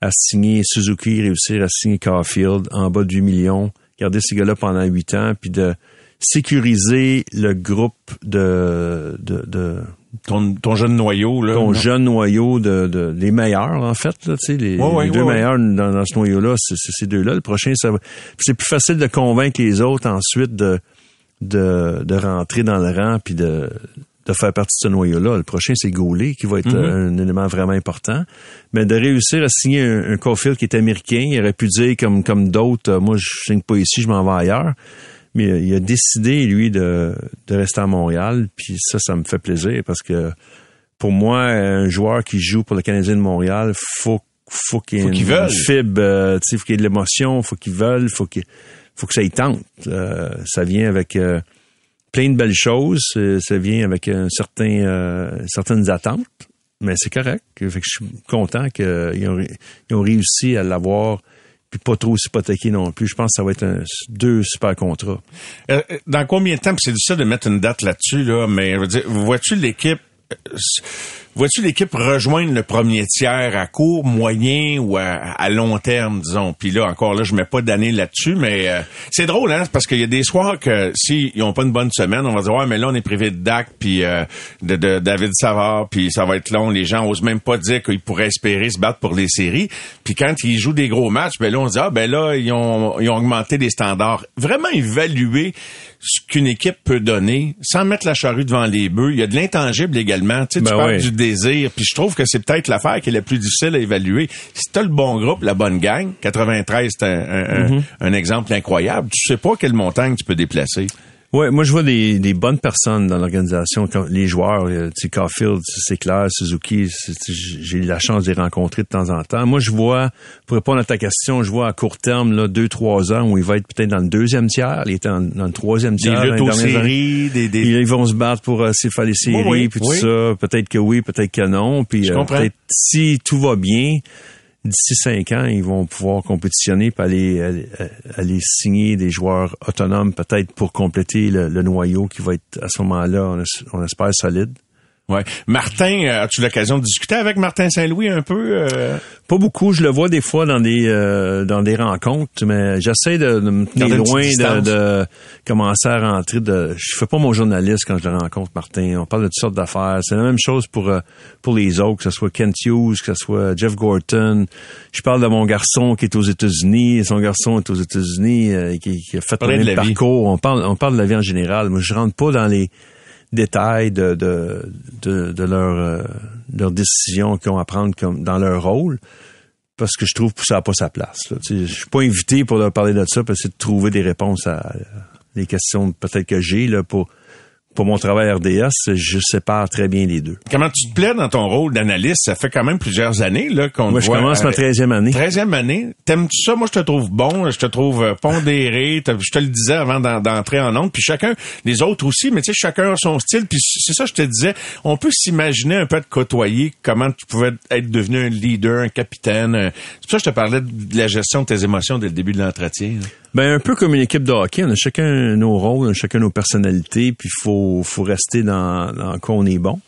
à signer Suzuki, réussir à signer Caulfield en bas de 8 millions, garder ces gars-là pendant 8 ans, puis de sécuriser le groupe de, de, de ton, ton jeune noyau là ton jeune noyau de, de les meilleurs en fait là tu sais les, deux meilleurs dans, dans, ce noyau là c'est ces deux là le prochain ça c'est plus facile de convaincre les autres ensuite de de, de rentrer dans le rang puis de de faire partie de ce noyau-là. Le prochain, c'est Gaulet, qui va être mm-hmm. un élément vraiment important. Mais de réussir à signer un, un Caulfield qui est américain, il aurait pu dire, comme, comme d'autres, euh, moi, je signe pas ici, je m'en vais ailleurs mais il a décidé, lui, de, de rester à Montréal. Puis ça, ça me fait plaisir parce que pour moi, un joueur qui joue pour le Canadien de Montréal, faut faut qu'il y ait une, fibre, euh, faut qu'il y ait de l'émotion, faut qu'il veuille, faut qu'il faut que ça y tente. Euh, ça vient avec euh, plein de belles choses, ça vient avec un certain certaines attentes, mais c'est correct. Fait que je suis content qu'ils ont, ils ont réussi à l'avoir puis pas trop s'hypothéquer non plus. Je pense que ça va être un, deux super contrats. Euh, dans combien de temps, c'est difficile de mettre une date là-dessus, là, mais vois-tu l'équipe euh, Vois-tu l'équipe rejoindre le premier tiers à court, moyen ou à, long terme, disons? Puis là, encore là, je mets pas d'année là-dessus, mais euh, c'est drôle, hein? Parce qu'il y a des soirs que s'ils n'ont pas une bonne semaine, on va dire Ouais, mais là, on est privé de Dak puis euh, de, de, David Savard, puis ça va être long. Les gens osent même pas dire qu'ils pourraient espérer se battre pour les séries. Puis quand ils jouent des gros matchs, ben là, on se dit Ah ben là, ils ont, ils ont augmenté les standards. Vraiment évaluer ce qu'une équipe peut donner sans mettre la charrue devant les bœufs. Il y a de l'intangible également. Tu, sais, tu ben parles du désir, puis je trouve que c'est peut-être l'affaire qui est la plus difficile à évaluer. Si t'as le bon groupe, la bonne gang, 93, c'est un, mm-hmm. un, exemple incroyable. Tu sais pas quelle montagne tu peux déplacer. Ouais, moi je vois des, des bonnes personnes dans l'organisation, les joueurs, euh, tu sais, Caulfield, c'est clair, Suzuki, j'ai eu la chance de les rencontrer de temps en temps. Moi je vois, pour répondre à ta question, je vois à court terme là deux trois ans où il va être peut-être dans le deuxième tiers, il est dans, le troisième tiers. Des luttes séries, des, des... Ils vont se battre pour euh, faire les séries, puis tout ça. Peut-être que oui, peut-être que non. Puis euh, peut-être si tout va bien d'ici cinq ans, ils vont pouvoir compétitionner et aller, aller, signer des joueurs autonomes, peut-être pour compléter le, noyau qui va être à ce moment-là, on espère, solide. Ouais. Martin, euh, as-tu l'occasion de discuter avec Martin Saint-Louis un peu? Euh? Pas beaucoup. Je le vois des fois dans des euh, dans des rencontres, mais j'essaie de, me tenir loin de, commencer à rentrer. De, je fais pas mon journaliste quand je le rencontre, Martin. On parle de toutes sortes d'affaires. C'est la même chose pour pour les autres, que ce soit Kent Hughes, que ce soit Jeff Gorton. Je parle de mon garçon qui est aux États-Unis. Son garçon est aux États-Unis, qui, qui, a fait le parcours. On parle on parle de la vie en général. Moi, je rentre pas dans les détails de, de, de, de leur, euh, leur décision qu'ils ont à prendre comme dans leur rôle parce que je trouve que ça n'a pas sa place. Là. Je suis pas invité pour leur parler de ça, parce que de trouver des réponses à les questions peut-être que j'ai là pour pour mon travail RDS, je sépare très bien les deux. Comment tu te plais dans ton rôle d'analyste? Ça fait quand même plusieurs années là qu'on Moi, je commence ma 13e année. 13e année. T'aimes-tu ça? Moi, je te trouve bon, je te trouve euh, pondéré. Je te le disais avant d'entrer en onde. Puis chacun, les autres aussi, mais tu sais, chacun a son style. Puis c'est ça, je te disais, on peut s'imaginer un peu de côtoyer comment tu pouvais être devenu un leader, un capitaine. Euh, c'est pour ça que je te parlais de la gestion de tes émotions dès le début de l'entretien. Ben un peu comme une équipe de hockey, on a chacun nos rôles, on a chacun nos personnalités, puis faut faut rester dans, dans quoi on est bon.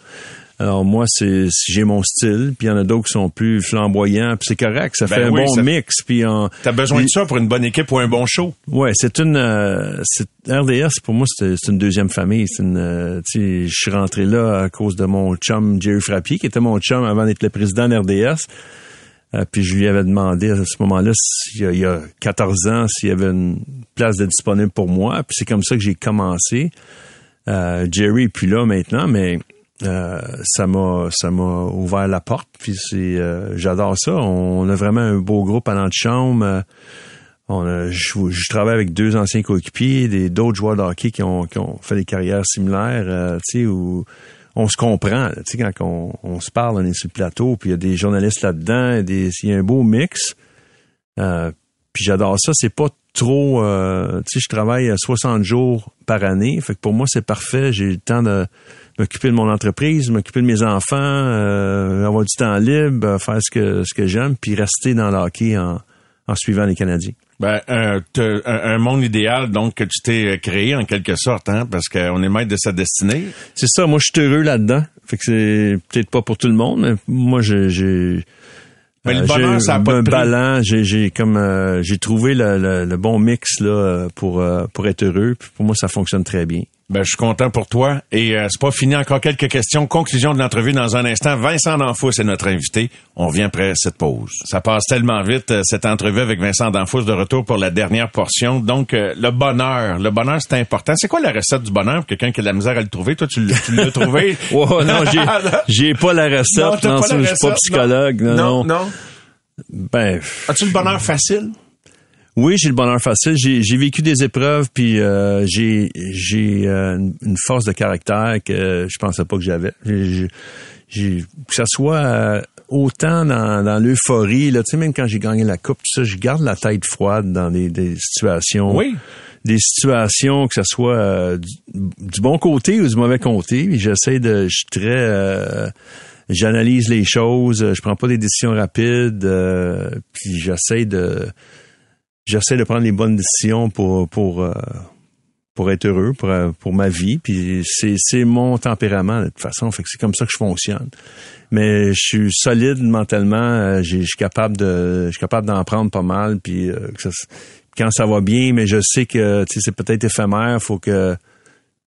Alors moi, c'est j'ai mon style, puis il y en a d'autres qui sont plus flamboyants, puis c'est correct, ça Ben fait un bon ça- mix, puis on T'as besoin de ça pour une bonne équipe ou un bon show. Ouais, c'est une euh, RDS pour moi c'est c'est une deuxième famille, c'est une euh, tu sais, je suis rentré là à cause de mon chum Jerry Frappier qui était mon chum avant d'être le président de RDS. Euh, puis je lui avais demandé à ce moment-là, il y a 14 ans, s'il y avait une place de disponible pour moi. Puis c'est comme ça que j'ai commencé. Euh, Jerry est plus là maintenant, mais euh, ça m'a ça m'a ouvert la porte. Puis c'est j'adore ça. On a vraiment un beau groupe à notre chambre. Euh, on je, travaille avec deux anciens coéquipiers, d'autres joueurs de hockey qui ont, qui ont fait des carrières similaires, tu sais, où on se comprend. Tu quand on, se parle, on est sur le plateau, puis il y a des journalistes là-dedans, il y a un beau mix. Euh, puis j'adore ça. C'est pas trop... euh, tu sais, je travaille à 60 jours par année. Fait que pour moi, c'est parfait. J'ai le temps de m'occuper de mon entreprise, m'occuper de mes enfants, euh, avoir du temps libre, faire ce que, j'aime, puis rester dans le hockey en suivant les Canadiens. Ben, un, te- un, un monde idéal, donc, que tu t'es euh, créé en quelque sorte, hein, parce qu'on est maître de sa destinée. C'est ça, moi je suis heureux là-dedans. Fait que c'est peut-être pas pour tout le monde, mais moi j'ai j'ai Mais le euh, bonheur, j'ai ça a pas un ballon, j'ai j'ai comme euh, j'ai trouvé le, le- le bon mix là pour euh, pour être heureux. Puis pour moi ça fonctionne très bien. Ben, je suis content pour toi. Et euh, c'est pas fini. Encore quelques questions. Conclusion de l'entrevue dans un instant. Vincent D'Anfous est notre invité. On vient après cette pause. Ça passe tellement vite, euh, cette entrevue avec Vincent D'Anfous de retour pour la dernière portion. Donc, euh, le bonheur. Le bonheur, c'est important. C'est quoi la recette du bonheur? Pour quelqu'un qui a de la misère à le trouver? Toi, tu l'as trouvé? Oh non, j'ai j'ai pas la recette, Non, non, pas la je suis pas psychologue, non, non. non. Ben As-tu le bonheur facile? Oui, j'ai le bonheur facile. J'ai, j'ai vécu des épreuves, puis euh, j'ai j'ai euh, une, force de caractère que je pensais pas que j'avais. J'ai, j'ai- j'ai- que ça soit euh, autant dans, dans l'euphorie, là, tu sais, même quand j'ai gagné la coupe, tout ça, je garde la tête froide dans des, des situations. Oui. Des situations que ce soit euh, du, du bon côté ou du mauvais côté. Puis J'essaie de, je suis très, euh, j'analyse les choses, je prends pas des décisions rapides, euh, puis j'essaie de j'essaie de prendre les bonnes décisions pour pour euh, pour être heureux pour euh, pour ma vie. Puis c'est c'est mon tempérament de toute façon. Fait que c'est comme ça que je fonctionne. Mais je suis solide mentalement. Euh, je suis capable de je suis capable d'en prendre pas mal. Puis que ça- quand ça va bien mais je sais que tu sais, c'est peut-être éphémère. Faut que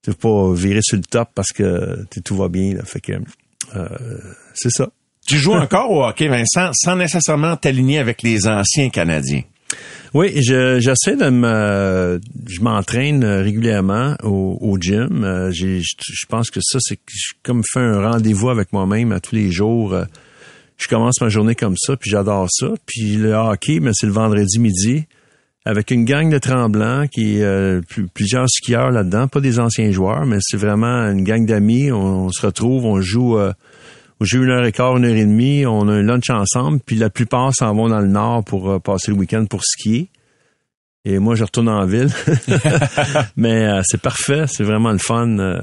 tu pas virer sur le top parce que tout va bien là. fait que euh, c'est ça. Tu joues encore au hockey, Vincent, sans nécessairement t'aligner avec les anciens Canadiens? Oui, je- j'essaie de me, je m'entraîne régulièrement au, gym. Euh, Je pense que ça, c'est comme fait un rendez-vous avec moi-même à tous les jours. Euh, Je commence ma journée comme ça, puis j'adore ça. Puis le hockey, mais c'est le vendredi midi avec une gang de tremblants qui euh, pl- plusieurs skieurs là-dedans, pas des anciens joueurs, mais c'est vraiment une gang d'amis. On, se retrouve, on joue. euh, on joue une heure et quart, une heure et demie, on a un lunch ensemble, puis la plupart s'en vont dans le nord pour euh, passer le week-end pour skier. Et moi, je retourne en ville. Mais euh, c'est parfait, c'est vraiment le fun. euh.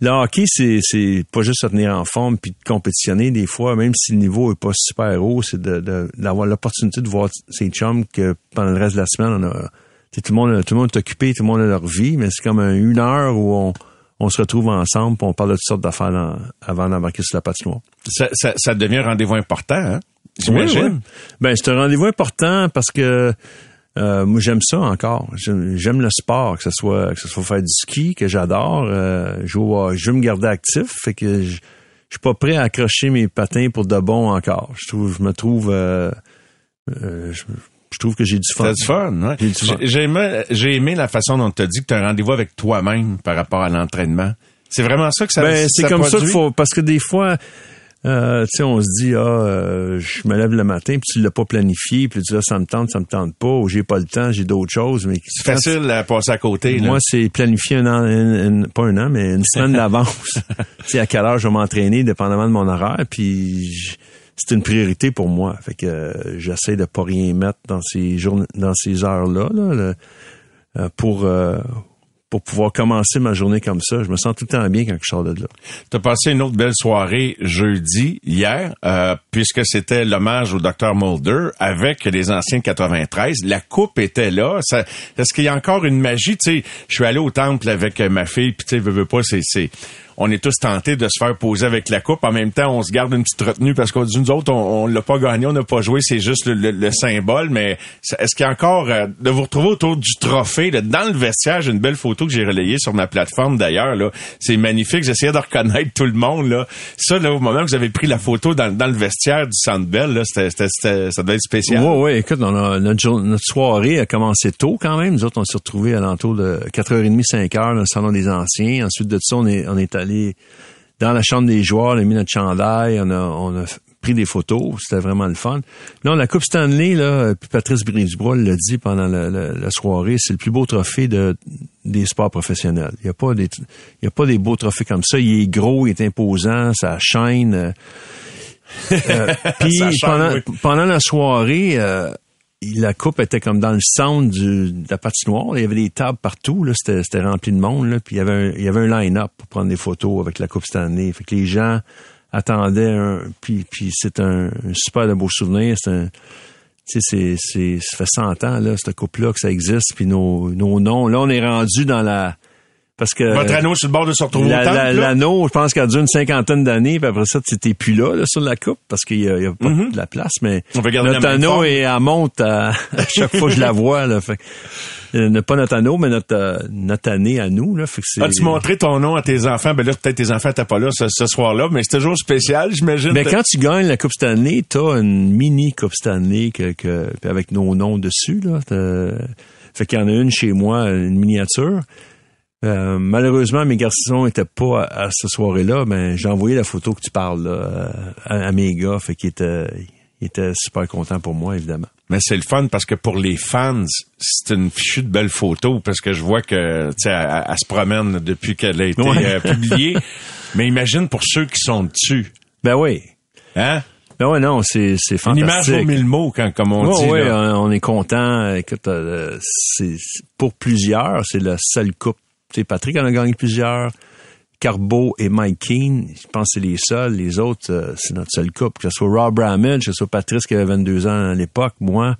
Le hockey, c'est, c'est pas juste se tenir en forme puis de compétitionner des fois, même si le niveau est pas super haut, c'est de, d'avoir l'opportunité de voir ses chums que pendant le reste de la semaine, on a, tout le monde, tout le monde est occupé, tout le monde a leur vie, mais c'est comme un- une heure où on, on se retrouve ensemble, puis on parle de toutes sortes d'affaires avant d'embarquer sur la patinoire. Ça, ça, ça devient un rendez-vous important, hein? J'imagine. Oui, oui. Ben, c'est un rendez-vous important parce que euh, moi j'aime ça encore. J'aime le sport, que ce soit que ce soit faire du ski que j'adore. Euh, je, veux, je veux me garder actif, fait que je, je suis pas prêt à accrocher mes patins pour de bon encore. Je trouve, je me trouve, euh, euh, je, je trouve que j'ai du fun. T'as du fun, ouais. J'ai du fun. J'ai- J'ai aimé, j'ai aimé la façon dont tu as dit que tu as un rendez-vous avec toi-même par rapport à l'entraînement. C'est vraiment ça que ça Ben, c'est comme ça qu'il faut, parce que des fois, Euh, tu sais, on se dit, ah, euh, je me lève le matin, puis tu l'as pas planifié, puis tu dis, ah, ça me tente, ça me tente pas, ou j'ai pas le temps, j'ai d'autres choses. Mais c'est facile à passer à côté. Moi, c'est planifier un an, pas un an, mais une semaine d'avance. tu sais, à quelle heure je vais m'entraîner, dépendamment de mon horaire, puis c'est une priorité pour moi. Fait que euh, j'essaie de pas rien mettre dans ces journées, dans ces heures-là, là, pour pour pouvoir commencer ma journée comme ça. Je me sens tout le temps bien quand je sors de là. Tu as passé une autre belle soirée jeudi, hier, euh, puisque c'était l'hommage au docteur Mulder avec les anciens 93. La coupe était là. Est-ce qu'il y a encore une magie? Tu sais, je suis allé au temple avec ma fille, puis tu sais, veux, veux pas, c'est on est tous tentés de se faire poser avec la coupe. En même temps, on se garde une petite retenue parce qu'on dit nous autres, on, l'a pas gagné, on n'a pas joué, c'est juste le, symbole. Mais est-ce qu'il y a encore euh, de vous retrouver autour du trophée dans le vestiaire J'ai une belle photo que j'ai relayée sur ma plateforme d'ailleurs. Là, c'est magnifique. J'essayais de reconnaître tout le monde là. Ça, là, au moment où vous avez pris la photo dans, le vestiaire du Centre Bell, là, ça devait être spécial. Oui, oui. Écoute, notre, soirée a commencé tôt quand même. Nous autres, on s'est retrouvés à l'entour de 4h30, 5h dans le salon des anciens. Ensuite de ça, on on est allé dans la chambre des joueurs, on a mis notre chandail, on a, on a pris des photos, c'était vraiment le fun. Là, la Coupe Stanley, là, puis Patrice Brisebois l'a dit pendant la, soirée, c'est le plus beau trophée de, des sports professionnels. Il n'y a pas des, il y a pas des beaux trophées comme ça. Il est gros, il est imposant, ça chaîne. Euh, euh, puis pendant, pendant la soirée, euh, la coupe était comme dans le centre du, de la patinoire. Il y avait des tables partout. Là, c'était, c'était rempli de monde. Là, puis il y avait un, il y avait un line-up pour prendre des photos avec la coupe cette année. Fait que les gens attendaient. Un, puis, puis c'est un, super de beau souvenir. C'est un, tu sais, c'est, c'est, ça fait 100 ans là, cette coupe-là que ça existe. Puis nos, nos noms. Là, on est rendu dans la parce que Votre anneau sur le bord de se retrouver L'anneau, je pense qu'il a dû une cinquantaine d'années, puis après ça, tu n'étais plus là, là, sur la coupe, parce qu'il n'y a, a, pas mm-hmm. de la place, mais notre anneau est à monte à, chaque fois que je la vois. Là, fait, euh, pas notre anneau, mais notre, euh, notre année à nous. Là, fait que As-tu montré ton nom à tes enfants? Ben là, peut-être tes enfants n'étaient pas là ce, soir-là, mais c'est toujours spécial, j'imagine. Mais quand tu gagnes la Coupe Stanley, t'as une mini Coupe Stanley que, que, avec nos noms dessus. Là, fait qu'il y en a une chez moi, une miniature. Euh, malheureusement, mes garçons étaient pas à, ce soirée-là, mais j'ai envoyé la photo que tu parles là, à, mes gars, fait qu'ils étaient, ils étaient super contents pour moi, évidemment. Mais c'est le fun parce que pour les fans, c'est une fichue de belle photo parce que je vois que tu sais, elle, se promène depuis qu'elle a été euh, publiée. mais imagine pour ceux qui sont dessus. Ben oui. Hein? Ben ouais, non, c'est, c'est fantastique. Une image vaut mille mots, quand, comme on dit. Oui, on, est content. Écoute, euh, c'est, pour plusieurs, c'est la seule coupe Patrick en a gagné plusieurs. Carbo et Mike Keane, je pense que c'est les seuls. Les autres, euh, c'est notre seule coupe. Que ce soit Rob Bramage, que ce soit Patrice qui avait 22 ans à l'époque, moi.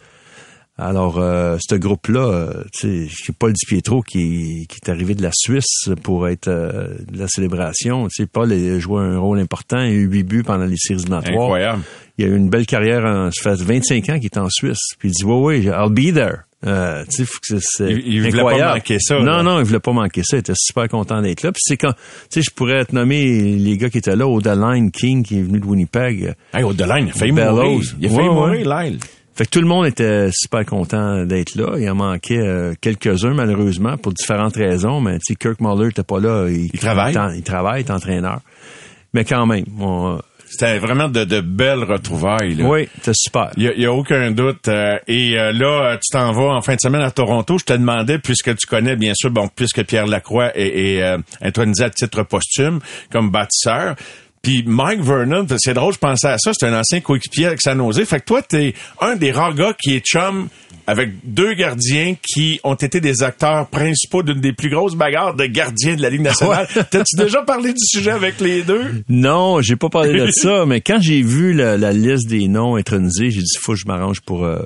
Alors, euh, ce groupe-là, euh, tu sais, Paul Di Pietro qui, qui est arrivé de la Suisse pour être de la célébration. Sais, Paul a joué un rôle important. Il a eu huit buts pendant les séries éliminatoires. Incroyable. Il a eu une belle carrière. En, ça fait 25 ans qu'il est en Suisse. Puis il dit, oui, oui, I'll be there. Euh, c'est il, il voulait pas manquer ça. Non, non, il voulait pas manquer ça. Il était super content d'être là. Puis c'est quand, tu sais, je pourrais te nommer les gars qui étaient là, Odaline King qui est venu de Winnipeg. Hey, Odaline, il a failli mourir. Il a failli mourir, Lyle. Fait que tout le monde était super content d'être là. Il en manquait euh, quelques-uns, malheureusement, pour différentes raisons. Mais tu sais, Kirk Muller était pas là. Il, il travaille. Il, travaille, il est entraîneur. Mais quand même, on, c'était vraiment de, de, belles retrouvailles. Là. Oui, c'était super. Il y, a, aucun doute. Euh, et euh, là, tu t'en vas en fin de semaine à Toronto. Je te demandais, puisque tu connais bien sûr, bon, puisque Pierre Lacroix est, est euh, intronisé à titre posthume comme bâtisseur. Puis Mike Vernon, c'est drôle, je pensais à ça, c'est un ancien coéquipier avec San Jose. Fait que toi, t'es un des rares gars qui est chum avec deux gardiens qui ont été des acteurs principaux d'une des plus grosses bagarres de gardiens de la Ligue nationale. T'as-tu déjà parlé du sujet avec les deux? Non, j'ai pas parlé de ça, mais quand j'ai vu la, liste des noms intronisés, j'ai dit, faut que je m'arrange pour... Euh,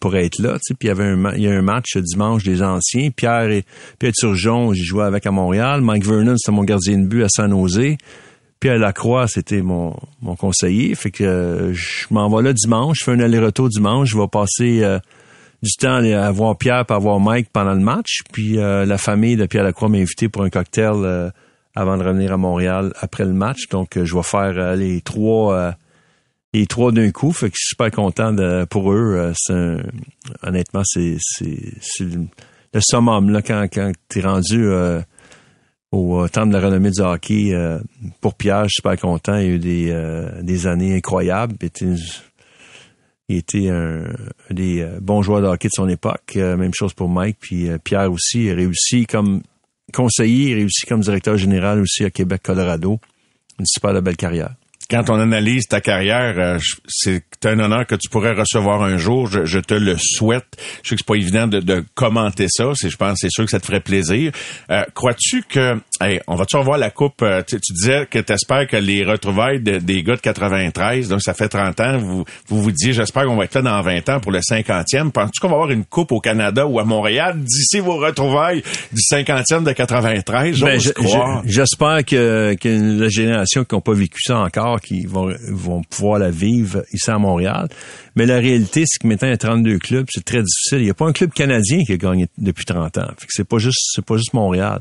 pour être là, tu sais, puis il y avait un, il y a un match dimanche des anciens. Pierre et Pierre Turgeon, j'ai joué avec à Montréal. Mike Vernon, c'était mon gardien de but à San Jose. Pierre Lacroix, c'était mon, mon conseiller. Fait que euh, je m'en vais là dimanche, je fais un aller-retour dimanche, je vais passer euh, du temps à voir Pierre à voir Mike pendant le match. Puis euh, la famille de Pierre Lacroix m'a invité pour un cocktail euh, avant de revenir à Montréal après le match. Donc euh, je vais faire les trois les trois d'un coup. Fait que je suis super content de, pour eux. honnêtement, c'est c'est le summum là quand quand t'es rendu au temps de la renommée du hockey. pour Pierre, je suis super content. Il y a eu des, des années incroyables. Il était un, des bons joueurs de hockey de son époque. même chose pour Mike. Puis Pierre aussi il réussi comme conseiller, il réussi comme directeur général aussi à Québec, Colorado. Une super belle carrière quand on analyse ta carrière, euh, c'est un honneur que tu pourrais recevoir un jour. Je, te le souhaite. Je sais que c'est pas évident de, commenter ça. C'est, je pense, c'est sûr que ça te ferait plaisir. Euh, crois-tu que, on va-tu revoir la coupe euh, tu, disais que tu espères que les retrouvailles des gars de 93, donc ça fait 30 ans, vous vous, vous disiez, j'espère qu'on va être là dans 20 ans pour le 50e. Penses-tu qu'on va avoir une coupe au Canada ou à Montréal d'ici vos retrouvailles du 50e de 93? Ben, j'espère que, que la génération qui n'ont pas vécu ça encore qui vont, vont pouvoir la vivre ici à Montréal. Mais la réalité, c'est que maintenant, il y a 32 clubs, c'est très difficile. Il n'y a pas un club canadien qui a gagné depuis 30 ans. Fait que c'est pas juste, c'est pas juste Montréal.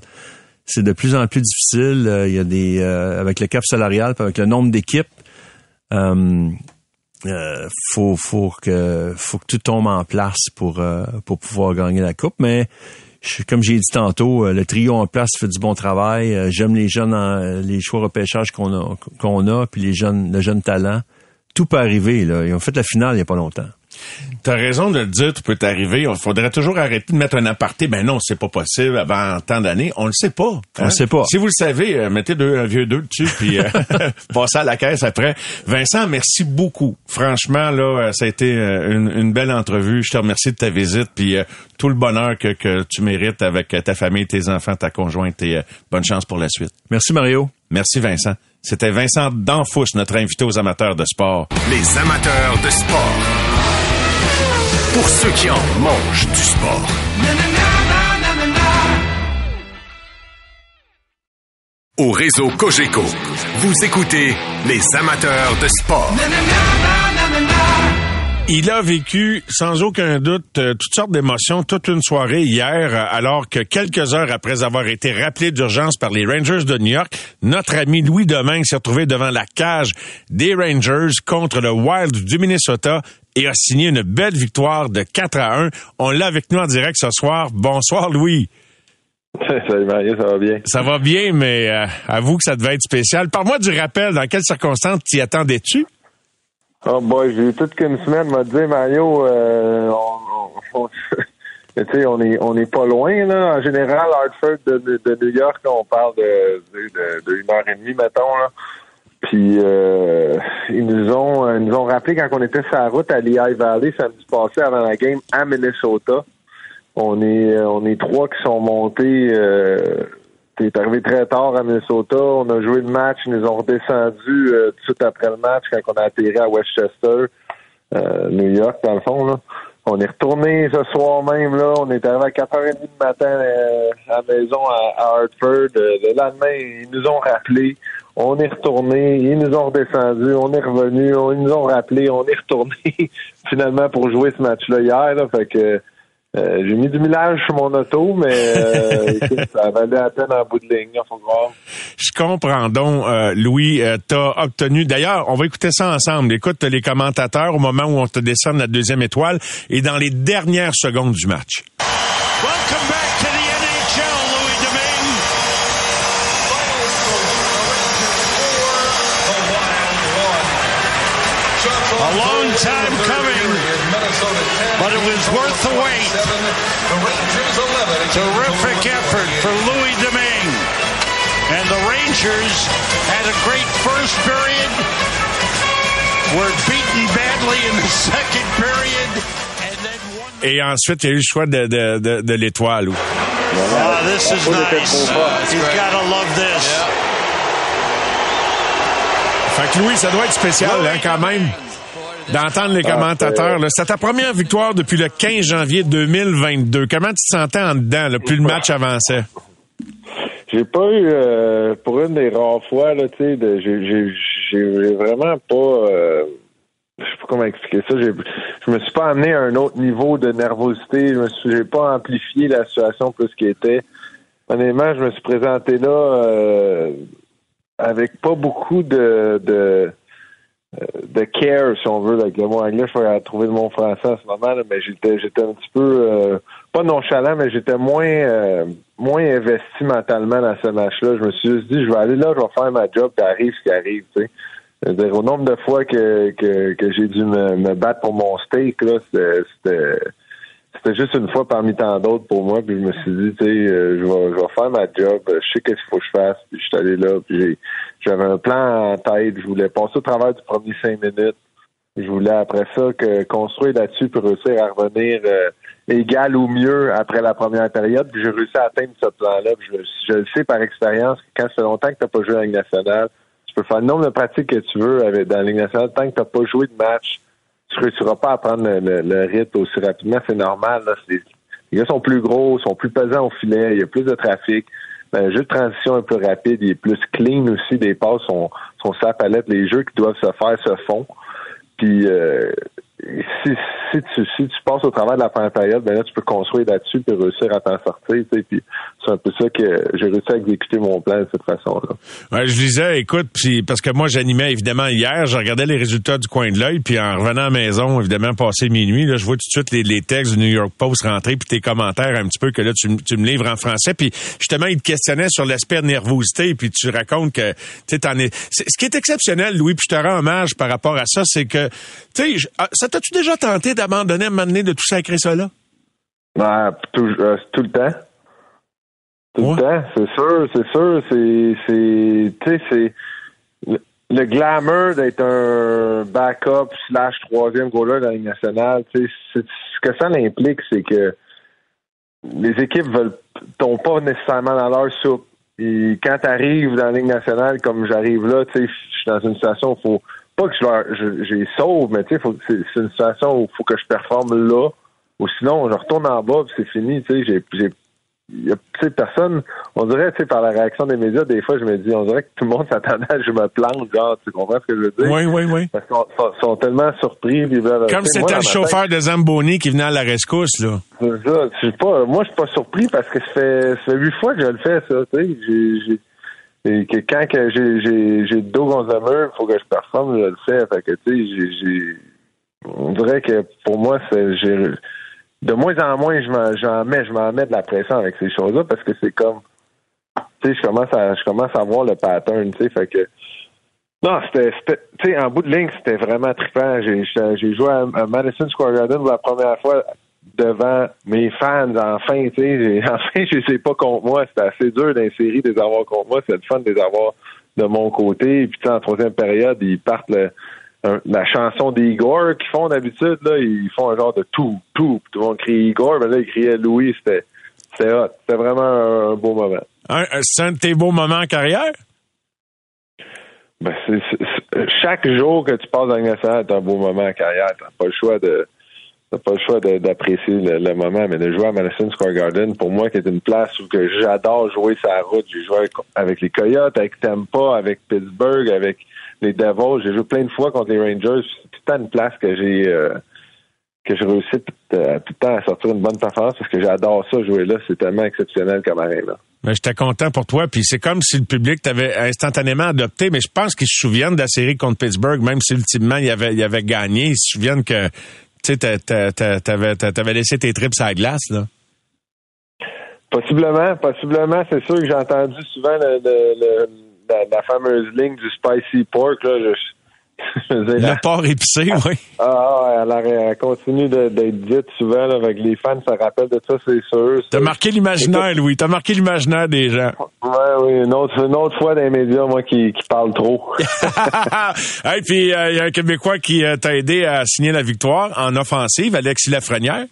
C'est de plus en plus difficile. Euh, il y a des, euh, avec le cap salarial, avec le nombre d'équipes, euh, euh, faut, faut que, faut que tout tombe en place pour, pour pouvoir gagner la coupe. Mais comme j'ai dit tantôt, euh, le trio en place fait du bon travail. Euh, j'aime les jeunes, euh, les choix repêchage qu'on a, qu'on a, puis les jeunes, le jeune talent. Tout peut arriver. Là. Ils ont fait la finale il n'y a pas longtemps. T'as raison de le dire, tu peux t'arriver. Il faudrait toujours arrêter de mettre un aparté. Ben non, c'est pas possible avant tant d'années. On le sait pas. Hein? On le sait pas. Si vous le savez, euh, mettez deux, un vieux deux dessus puis euh, passez à la caisse après. Vincent, merci beaucoup. Franchement, là, euh, ça a été une, belle entrevue. Je te remercie de ta visite puis tout le bonheur que, que tu mérites avec ta famille, tes enfants, ta conjointe et bonne chance pour la suite. Merci Mario. Merci Vincent. C'était Vincent Danfous, notre invité aux amateurs de sport. Les amateurs de sport pour ceux qui en mangent du sport. Au réseau Cogeco, vous écoutez les amateurs de sport. Il a vécu sans aucun doute euh, toutes sortes d'émotions toute une soirée hier, euh, alors que quelques heures après avoir été rappelé d'urgence par les Rangers de New York, notre ami Louis Domingue s'est retrouvé devant la cage des Rangers contre le Wild du Minnesota et a signé une belle victoire de 4 à 1. On l'a avec nous en direct ce soir. Bonsoir Louis. Salut Mario, ça va bien? Ça va bien, mais euh, avoue que ça devait être spécial. Parle-moi du rappel. Dans quelles circonstances t'y attendais-tu? Oh boy, j'ai eu toute qu'une semaine m'a dit Mario, euh, on, on, on est on est pas loin là. En général, Hartford de, de, New York, on parle de, de, une heure et demie, mettons là. Puis euh, ils nous ont ils nous ont rappelé quand on était sur la route à Lehigh Valley samedi passé avant la game à Minnesota. On est on est trois qui sont montés euh, T'es arrivé très tard à Minnesota. On a joué le match. Ils nous ont redescendu euh, tout de suite après le match quand on a atterri à Westchester, euh, New York, dans le fond. Là. On est retourné ce soir même. là. On est arrivé à 4h30 du matin euh, à la maison à, Hartford. le lendemain, ils nous ont rappelé. On est retourné. Ils nous ont redescendu. On est revenu. ils nous ont rappelé. On est retourné finalement pour jouer ce match-là hier. Là. Fait que euh, j'ai mis du millage sur mon auto, mais euh, ça valait la peine en bout de ligne, faut voir. Je comprends donc, euh, Louis, tu as obtenu, d'ailleurs, on va écouter ça ensemble. Écoute les commentateurs au moment où on te descend la deuxième étoile et dans les dernières secondes du match. A long time coming. but it was worth the wait. Terrific effort for Louis Domingue. And the Rangers had a great first period, were beaten badly in the second period. Et ensuite, il y a eu le choix de, de, de, de l'étoile. Oh, this is nice. You gotta love this. Yeah. Fait que Louis, ça doit être spécial, hein, quand même. D'entendre les commentateurs. C'est ta première victoire depuis le 15 janvier 2022. Comment tu te sentais en dedans, là, plus le match avançait? J'ai pas eu, euh, pour une des rares fois, là, tu sais, j'ai vraiment pas, euh, je sais pas comment expliquer ça. Je me suis pas amené à un autre niveau de nervosité. Je me suis, j'ai pas amplifié la situation plus qu'elle était. Honnêtement, je me suis présenté là euh, avec pas beaucoup de, de de care, si on veut, avec le mot anglais, je vais trouver le mot français en ce moment, mais j'étais j'étais un petit peu euh, pas nonchalant, mais j'étais moins euh, moins investi mentalement dans ce match-là. Je me suis juste dit, je vais aller là, je vais faire ma job, puis ce qui arrive, tu sais. C'est-à-dire, au nombre de fois que, que, que j'ai dû me, me, battre pour mon steak, là, c'était c'était juste une fois parmi tant d'autres pour moi. Puis je me suis dit, tu sais, euh, je, vais, faire ma job. Je sais qu'est-ce qu'il faut que je fasse. Puis je suis allé là. Puis j'avais un plan en tête. Je voulais passer au travers du premier cinq minutes. Je voulais après ça que construire là-dessus pour réussir à revenir euh, égal ou mieux après la première période. Puis j'ai réussi à atteindre ce plan-là. Je, je le sais par expérience que quand c'est longtemps que tu n'as pas joué à la Ligue nationale, tu peux faire le nombre de pratiques que tu veux avec, dans la Ligue nationale. Tant que tu n'as pas joué de match, tu réussiras pas à prendre le, le, rythme aussi rapidement. C'est normal. Là. Les, gars sont plus gros, sont plus pesants au filet, il y a plus de trafic. Ben, le jeu de transition est plus rapide, il est plus clean aussi. Les passes sont, sont sa palette. Les jeux qui doivent se faire se font. Puis euh, si, si, tu, si tu passes au travers de la période, ben là, tu peux construire là-dessus et réussir à t'en sortir. Tu sais, c'est un peu ça que j'ai réussi à exécuter mon plan de cette façon-là. Ouais, je disais, écoute, puis parce que moi, j'animais évidemment hier, je regardais les résultats du coin de l'œil, puis en revenant à la maison, évidemment, passé minuit, là, je vois tout de suite les, les textes du New York Post rentrer, puis tes commentaires un petit peu que là, tu, tu me livres en français. Puis justement, ils te questionnaient sur l'aspect de nervosité, puis tu racontes que tu t'en es. Ce qui est exceptionnel, Louis, puis je te rends hommage par rapport à ça, c'est que, tu sais, ah, ça t'as-tu déjà tenté d'abandonner à un moment donné de tout sacrer ça là? Ben, tout, euh, tout le temps. Tout le temps, c'est sûr, c'est sûr. C'est, c'est, tu sais, c'est le, le glamour d'être un backup slash troisième goaler dans la Ligue nationale. Tu sais, ce que ça implique, c'est que les équipes veulent tombent pas nécessairement dans leur soupe. Et quand tu arrives dans la Ligue nationale, comme j'arrive là, tu sais, je suis dans une situation où il faut pas que je leur, j'ai sauve, mais tu sais, c'est une situation où il faut que je performe là, ou sinon je retourne en bas, c'est fini. Tu sais, j'ai, j'ai il y a personne, on dirait, tu sais, par la réaction des médias, des fois, je me dis, on dirait que tout le monde s'attendait à je me plante, genre, tu comprends ce que je veux dire? Oui, oui, oui. Parce qu'ils sont, tellement surpris. Comme c'était le chauffeur de Zamboni qui venait à la rescousse, là. C'est ça. Je suis pas, moi, je suis pas surpris parce que ça fait, ça fait huit fois que je le fais, ça, tu sais. Et que quand que j'ai, j'ai, le dos contre le mur, il faut que je performe, je le fais. Fait que, tu sais, on dirait que pour moi, c'est, de moins en moins, je j'en mets, je m'en mets de la pression avec ces choses-là parce que c'est comme, tu sais, je commence à, je commence à voir le pattern, tu sais, fait que, non, c'était, tu sais, en bout de ligne, c'était vraiment trippant. J'ai, j'ai joué à Madison Square Garden pour la première fois devant mes fans, enfin, tu sais, enfin, je sais pas contre moi. C'était assez dur d'insérer des avoir contre moi. C'est le fun de les avoir de mon côté. Et puis, en troisième période, ils partent le, la chanson d'Igor qu'ils font d'habitude, là, ils font un genre de tout, tout. Tout le monde crie Igor, mais là, ils criaient Louis. C'était, c'était hot. C'était vraiment un, beau moment. c'est un de tes beaux moments en carrière? Ben, c'est, chaque jour que tu passes dans le est un beau moment en carrière. T'as pas le choix de, t'as pas le choix d'apprécier le, moment, mais de jouer à Madison Square Garden, pour moi, qui est une place où j'adore jouer sa route. J'ai joué avec, les Coyotes, avec Tampa, avec Pittsburgh, avec les Devils. J'ai joué plein de fois contre les Rangers. C'est tout le temps une place que j'ai euh, que j'ai réussi tout, euh, tout, le temps à sortir une bonne performance parce que j'adore ça jouer là. C'est tellement exceptionnel comme arène. Mais j'étais content pour toi, puis c'est comme si le public t'avait instantanément adopté, mais je pense qu'ils se souviennent de la série contre Pittsburgh, même si ultimement il avait gagné, ils se souviennent que tu sais, t'avais laissé tes trips à la glace, là. Possiblement, possiblement. C'est sûr que j'ai entendu souvent le, la, fameuse ligne du spicy pork. Là. Je, le porc épicé, oui. Ah, elle, elle continue d'être dite souvent avec les fans, ça rappelle de ça, c'est sûr. T'as marqué l'imaginaire, Louis. T'as marqué l'imaginaire des gens. Oui, oui. Une autre, une autre fois dans les médias, moi, qui, qui parle trop. Et puis, il euh, y a un Québécois qui euh, t'a aidé à signer la victoire en offensive, Alexis Lafrenière.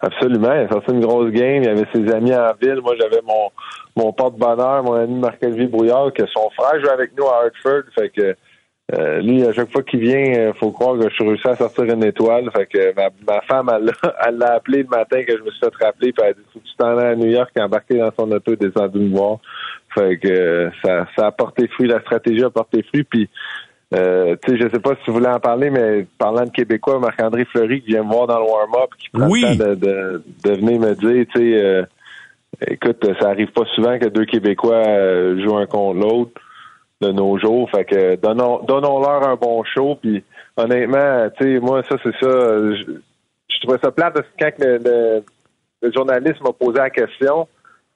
Absolument. Il a sorti une grosse game. Il y avait ses amis en ville. Moi, j'avais mon, mon porte-bonheur, mon ami Marc-Olivier Brouillard, que son frère joue avec nous à Hartford. Fait que euh, lui, à chaque fois qu'il vient, il euh, faut croire que je suis réussi à sortir une étoile. Fait que ma, ma femme, elle l'a appelé le matin que je me suis fait rappeler, puis elle a dit Faut que tu t'en à New York, embarqué dans son auto et descendu me voir. Fait que euh, ça, ça a porté fruit, la stratégie a porté fruit, puis euh, tu sais, je sais pas si tu voulais en parler, mais parlant de Québécois, Marc-André Fleury qui vient me voir dans le warm-up, qui prend le temps de, de, de, venir me dire, tu sais, écoute, ça arrive pas souvent que deux Québécois jouent un contre l'autre de nos jours. Fait que donnons, donnons-leur un bon show. Puis honnêtement, tu sais, moi, ça, c'est ça. Je, trouvais ça plate parce que quand le, le journaliste m'a posé la question,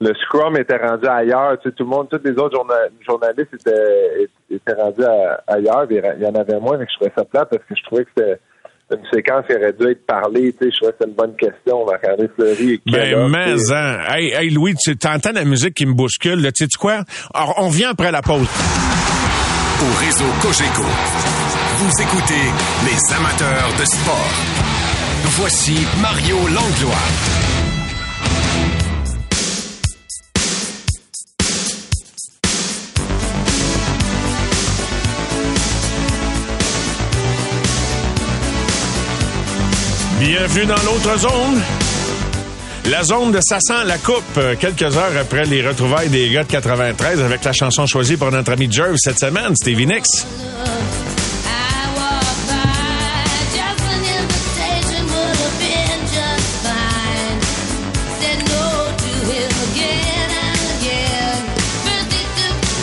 le Scrum était rendu ailleurs. Tu sais, tout le monde, tous les autres journa- journalistes étaient, étaient rendus à- ailleurs. Il y en avait moins, mais je trouvais ça plat parce que je trouvais que c'était une séquence qui aurait dû être parlée. Tu sais, je trouvais que c'était une bonne question. Marc-André Fleury et Ben, mais, tu sais. hein. Hey, hey, Louis, tu t'entends la musique qui me bouscule, là. Tu sais quoi? Alors, on vient après la pause. Au réseau Cogeco, vous écoutez les amateurs de sport. Voici Mario Langlois. Bienvenue dans l'autre zone. La zone de Ça sent la coupe, euh, quelques heures après les retrouvailles des gars de 93 avec la chanson choisie par notre ami Jerv cette semaine, Stevie Nicks.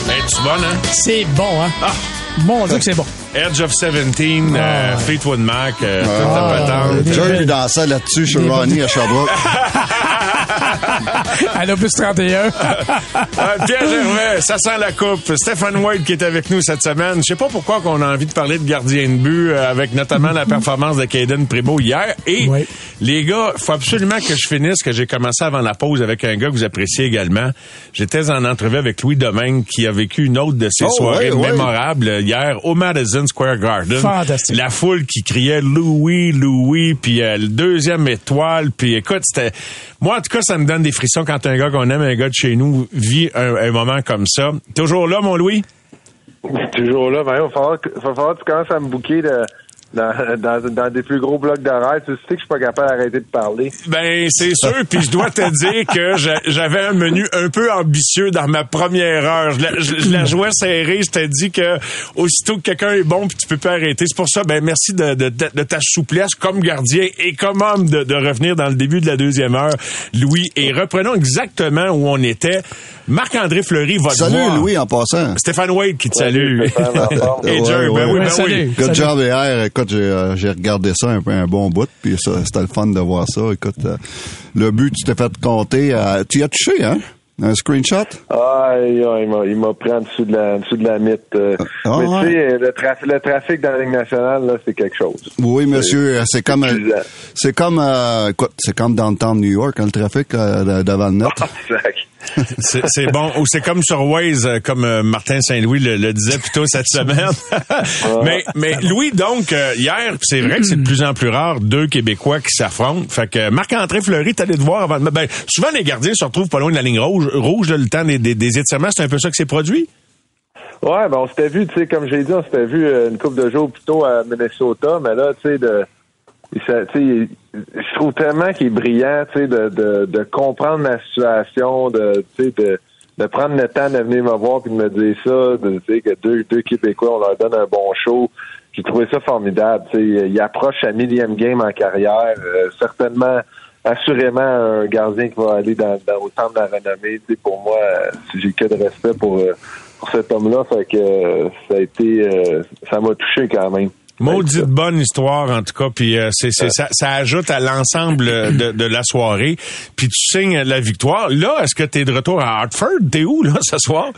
Es-tu bonne, hein? C'est bon, hein? Ah. Mon Dieu que c'est bon. Edge of 17, euh, Fleetwood Mac, euh, toute Ah. la patente. Des- Jerry dansait là-dessus chez Ronnie à Sherbrooke. Elle a plus 31. Ah, Pierre Gervais, ça sent la coupe. Stéphane White qui est avec nous cette semaine. Je sais pas pourquoi qu'on a envie de parler de gardien de but euh, avec notamment la performance de Caden Primo hier. Et Oui. les gars, faut absolument que je finisse, que j'ai commencé avant la pause avec un gars que vous appréciez également. J'étais en entrevue avec Louis Domingue qui a vécu une autre de ses Oh, soirées oui, oui. mémorables hier au Madison Square Garden. Fantastique. La foule qui criait Louis, Louis, puis euh, le deuxième étoile, puis écoute, c'était moi en tout cas ça me donne des frissons quand un gars qu'on aime, un gars de chez nous vit un, moment comme ça. Toujours là, mon Louis? Toujours là, Mario. Il va falloir, que- va falloir que tu commences à me bouquer de- dans, des plus gros blocs d'horaire. Tu sais que je suis pas capable d'arrêter de parler. Ben c'est sûr, puis je dois te dire que j'a- j'avais un menu un peu ambitieux dans ma première heure. Je la, je- je jouais serrée. Je t'ai dit que aussitôt que quelqu'un est bon, puis tu peux pas arrêter. C'est pour ça, ben merci de, ta souplesse comme gardien et comme homme de revenir dans le début de la deuxième heure, Louis. Et reprenons exactement où on était. Marc-André Fleury va te Salut voir. Louis en passant. Stéphane Wade qui te salue. Et Jerry, ouais, ben oui, ben Salut. oui. Good Salut. job hier. Écoute, j'ai euh, j'ai regardé ça un, peu, un bon bout, puis ça, c'était le fun de voir ça. Écoute, euh, le but, tu t'es fait compter. euh, tu y as touché, hein? Un screenshot? Ah, il m'a- pris en dessous de la, en dessous de la mythe. euh. Ah, Mais ouais. tu sais, le, trafic, le trafic dans la Ligue nationale, là, c'est quelque chose. Oui, monsieur. C'est comme, euh, c'est comme, euh, écoute, c'est comme downtown New York, hein, le trafic euh, de- devant le net. Exact. C'est bon. Ou c'est comme sur Waze, euh, comme euh, Martin Saint-Louis le, le disait plutôt cette semaine. mais, mais Louis, donc, euh, hier, c'est vrai que c'est de plus en plus rare, deux Québécois qui s'affrontent. Fait que Marc-André Fleury, t'allais te voir avant de... Ben, souvent, les gardiens se retrouvent pas loin de la ligne rouge. Rouge, là, le temps des, des, des étirements, c'est un peu ça que c'est produit? Ouais, ben on s'était vu, tu sais, comme j'ai dit, on s'était vu euh, une couple de jours plus tôt à Minnesota, mais là, tu sais, je trouve tellement qu'il est brillant, tu sais, de, de, comprendre la situation, de, de prendre le temps de venir me voir puis de me dire ça, de, tu sais, que deux, deux Québécois, on leur donne un bon show. J'ai trouvé ça formidable, tu sais, il approche sa millième game en carrière, euh, certainement, assurément un gardien qui va aller dans, dans au temple de la renommée, tu sais, pour moi, euh, si j'ai que de respect pour, euh, pour cet homme-là, fait que euh, ça a été, euh, ça m'a touché quand même. Maudite bonne histoire, en tout cas. Puis euh, c'est, c'est, ça, ça ajoute à l'ensemble de, de la soirée. Puis tu signes la victoire. Là, est-ce que tu es de retour à Hartford? T'es où, là, ce soir?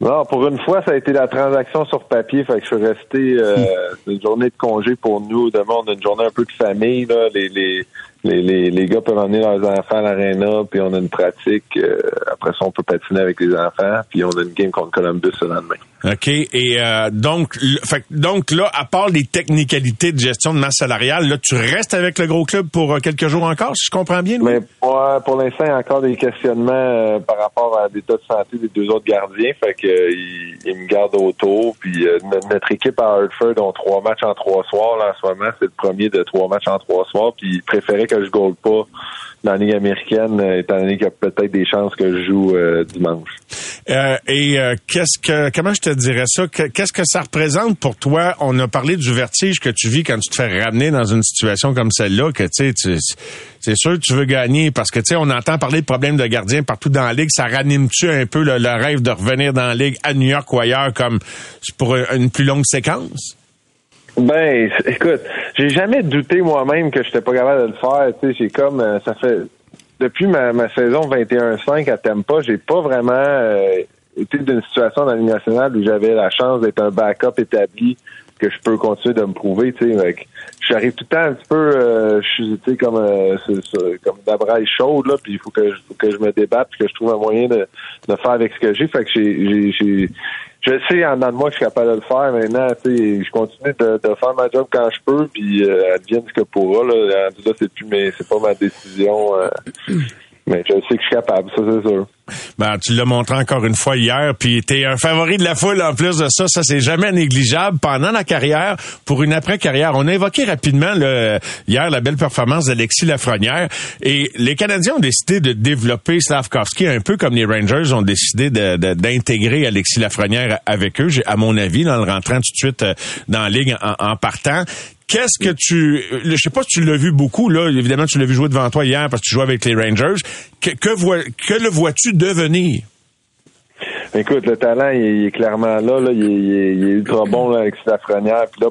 Non, pour une fois, ça a été la transaction sur papier, fait que je suis resté euh, une journée de congé pour nous. Demain, on a une journée un peu de famille. Là. Les, les, les, les, les gars peuvent emmener leurs enfants à l'aréna, puis on a une pratique. euh, après ça, on peut patiner avec les enfants, puis on a une game contre Columbus le lendemain. OK. Et euh, donc, fait, donc là, à part les technicalités de gestion de masse salariale, là, tu restes avec le gros club pour euh, quelques jours encore, si je comprends bien, Louis? Mais ouais, pour l'instant, il y a encore des questionnements par rapport à l'état de santé des deux autres gardiens. Fait que ils, ils me gardent autour. Puis notre, notre équipe à Hartford ont trois matchs en trois soirs. Là, en ce moment, c'est le premier de trois matchs en trois soirs. Puis ils préféraient que je goal pas dans la Ligue américaine, euh, étant donné qu'il y a peut-être des chances que je joue euh, dimanche. Euh, et euh, qu'est-ce que comment je te dirais ça? Que- Qu'est-ce que ça représente pour toi? On a parlé du vertige que tu vis quand tu te fais ramener dans une situation comme celle-là. Que tu sais, c'est sûr que tu veux gagner parce que tu sais, on entend parler de problèmes de gardien partout dans la ligue. Ça ranime-tu un peu le, le rêve de revenir dans la ligue à New York ou ailleurs comme pour une plus longue séquence? Ben, écoute, j'ai jamais douté moi-même que j'étais pas capable de le faire. Tu sais, j'ai comme, euh, ça fait, depuis ma, ma saison 21-5 à Tampa, j'ai pas vraiment euh, été d'une situation dans Ligue nationale où j'avais la chance d'être un backup établi que je peux continuer de me prouver, tu sais. J'arrive tout le temps un petit peu, euh, je suis, tu sais, comme, euh, comme la braille chaude, là, puis il faut que, je- faut que je me débatte, puis que je trouve un moyen de, de faire avec ce que j'ai. Fait que j'ai- je sais en dedans de moi que je suis capable de le faire maintenant, je continue de, de faire ma job quand je peux, puis euh, advienne ce que pourra, là. Là, c'est plus mes, c'est pas ma décision, euh, mais je sais que je suis capable, ça, c'est sûr. Ben, tu l'as montré encore une fois hier, puis t'es un favori de la foule en plus de ça. Ça, c'est jamais négligeable. Pendant la carrière, pour une après-carrière, on a évoqué rapidement hier la belle performance d'Alexis Lafrenière. Et les Canadiens ont décidé de développer Slavkovski un peu comme les Rangers ont décidé d'intégrer Alexis Lafrenière avec eux, à mon avis, dans le rentrant tout de suite euh, dans la ligue en partant. Qu'est-ce que tu, je sais pas si tu l'as vu beaucoup là, évidemment tu l'as vu jouer devant toi hier parce que tu jouais avec les Rangers. Que, que, le vois-tu devenir? Écoute, le talent, il est, clairement là. là. Il, est, il ultra bon là, avec Lafrenière. Puis là,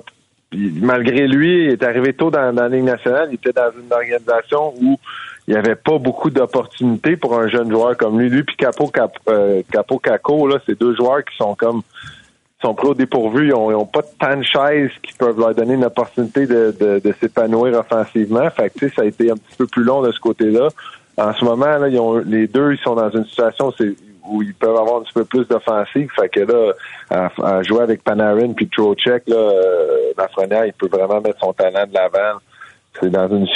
malgré lui, il est arrivé tôt dans, dans la Ligue nationale. Il était dans une organisation où il n'y avait pas beaucoup d'opportunités pour un jeune joueur comme lui. Lui puis Capo, Cap, euh, Capo Caco, là, c'est deux joueurs qui sont comme sont pris au dépourvu. Ils ont, ils ont pas tant de chaises qui peuvent leur donner une opportunité de, s'épanouir offensivement. Fait que, ça a été un petit peu plus long de ce côté-là. En ce moment, les deux, ils sont dans une situation où, ils peuvent avoir un petit peu plus d'offensive. Fait que là, à, à jouer avec Panarin puis Trocheck, là, euh, Lafrenière, il peut vraiment mettre son talent de l'avant. C'est dans une,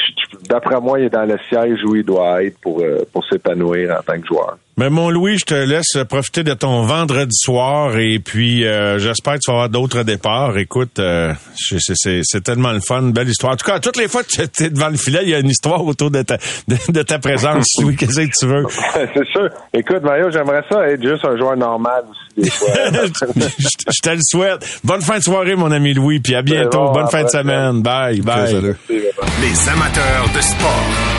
d'après moi, il est dans le siège où il doit être pour, euh, pour s'épanouir en tant que joueur. Mais mon Louis, je te laisse profiter de ton vendredi soir et puis euh, j'espère que tu vas avoir d'autres départs. Écoute, euh, c'est- tellement le fun, belle histoire. En tout cas, toutes les fois que tu es devant le filet, il y a une histoire autour de ta, de, de ta présence. Louis, qu'est-ce que tu veux? c'est sûr. Écoute, Mario, j'aimerais ça être juste un joueur normal aussi des fois. je, je te le souhaite. Bonne fin de soirée, mon ami Louis, puis à bientôt. bon, Bonne fin de semaine. Bye, bye. Les amateurs de sport.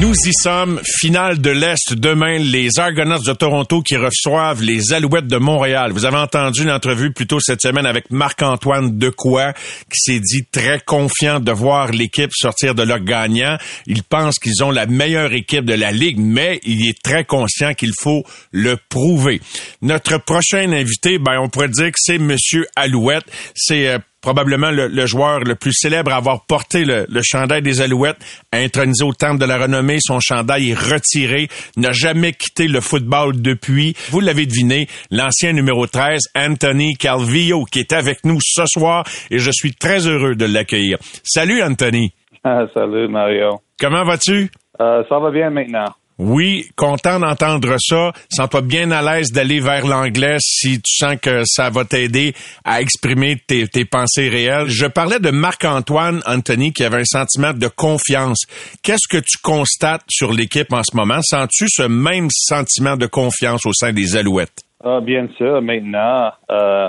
Nous y sommes. Finale de l'Est demain, les Argonauts de Toronto qui reçoivent les Alouettes de Montréal. Vous avez entendu l'entrevue plus tôt cette semaine avec Marc-Antoine Decoy qui s'est dit très confiant de voir l'équipe sortir de là gagnant. Il pense qu'ils ont la meilleure équipe de la Ligue, mais il est très conscient qu'il faut le prouver. Notre prochain invité, ben, on pourrait dire que c'est Monsieur Alouette. C'est euh, probablement le, le joueur le plus célèbre à avoir porté le, le chandail des Alouettes, intronisé au temple de la renommée. Son chandail est retiré, n'a jamais quitté le football depuis. Vous l'avez deviné, l'ancien numéro 13, Anthony Calvillo, qui est avec nous ce soir et je suis très heureux de l'accueillir. Salut Anthony. Ah, salut Mario. Comment vas-tu? Euh, ça va bien maintenant. Oui, content d'entendre ça. Sens-toi bien à l'aise d'aller vers l'anglais si tu sens que ça va t'aider à exprimer tes, pensées réelles. Je parlais de Marc-Antoine Anthony qui avait un sentiment de confiance. Qu'est-ce que tu constates sur l'équipe en ce moment? Sens-tu ce même sentiment de confiance au sein des Alouettes? Ah, bien sûr, maintenant, euh,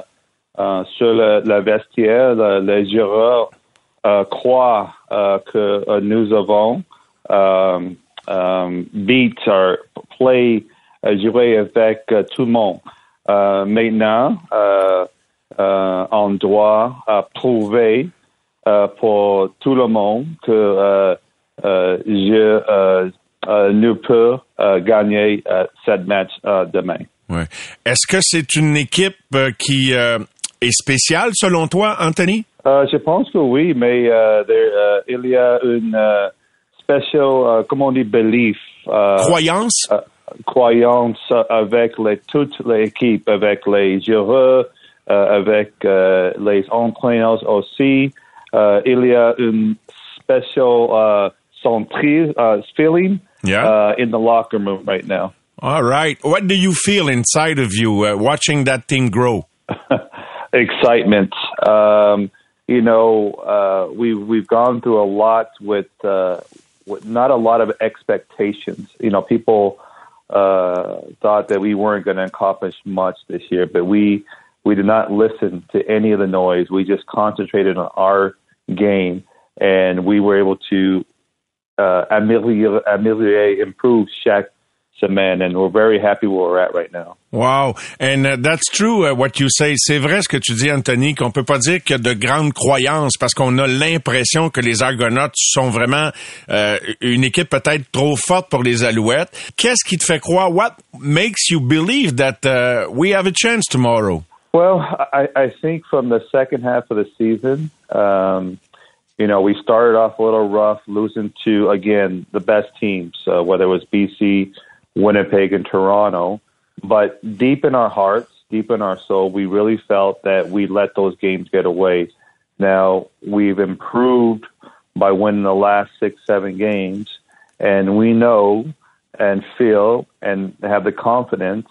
euh, sur le, le vestiaire, le- les joueurs euh, croient euh, que nous avons euh, euh, beat, or play, euh, jouer avec euh, tout le monde. Maintenant, on doit prouver pour tout le monde que je, nous peut gagner cette match demain. Ouais. Est-ce que c'est une équipe qui est spéciale selon toi, Anthony? Euh, je pense que oui, mais euh, there, euh, il y a une special, euh, comment on dit, belief. euh, Croyance? euh, croyance avec les, toute l'équipe, avec les joueurs, euh, avec euh, les entraîneurs aussi. Euh, il y a une special uh, uh, feeling Yeah. uh, in the locker room right now. All right. What do you feel inside of you uh, watching that team grow? excitement. Um, you know, uh, we we've gone through a lot with, uh, with not a lot of expectations. You know, people uh, thought that we weren't going to accomplish much this year, but we we did not listen to any of the noise. We just concentrated on our game, and we were able to uh, ameliorate, ameliorate, improve chaque semaine, and we're very happy where we're at right now. Wow. And uh, that's true uh, what you say. C'est vrai ce que tu dis, Anthony, qu'on peut pas dire qu'il y a de grandes croyances parce qu'on a l'impression que les Argonautes sont vraiment euh, une équipe peut-être trop forte pour les Alouettes. Qu'est-ce qui te fait croire? What makes you believe that uh, we have a chance tomorrow? Well, I, I think from the second half of the season, um, you know, we started off a little rough, losing to again the best teams, uh, whether it was BC, Winnipeg, and Toronto. But deep in our hearts, deep in our soul, we really felt that we let those games get away. Now we've improved by winning the last six, seven games, and we know and feel and have the confidence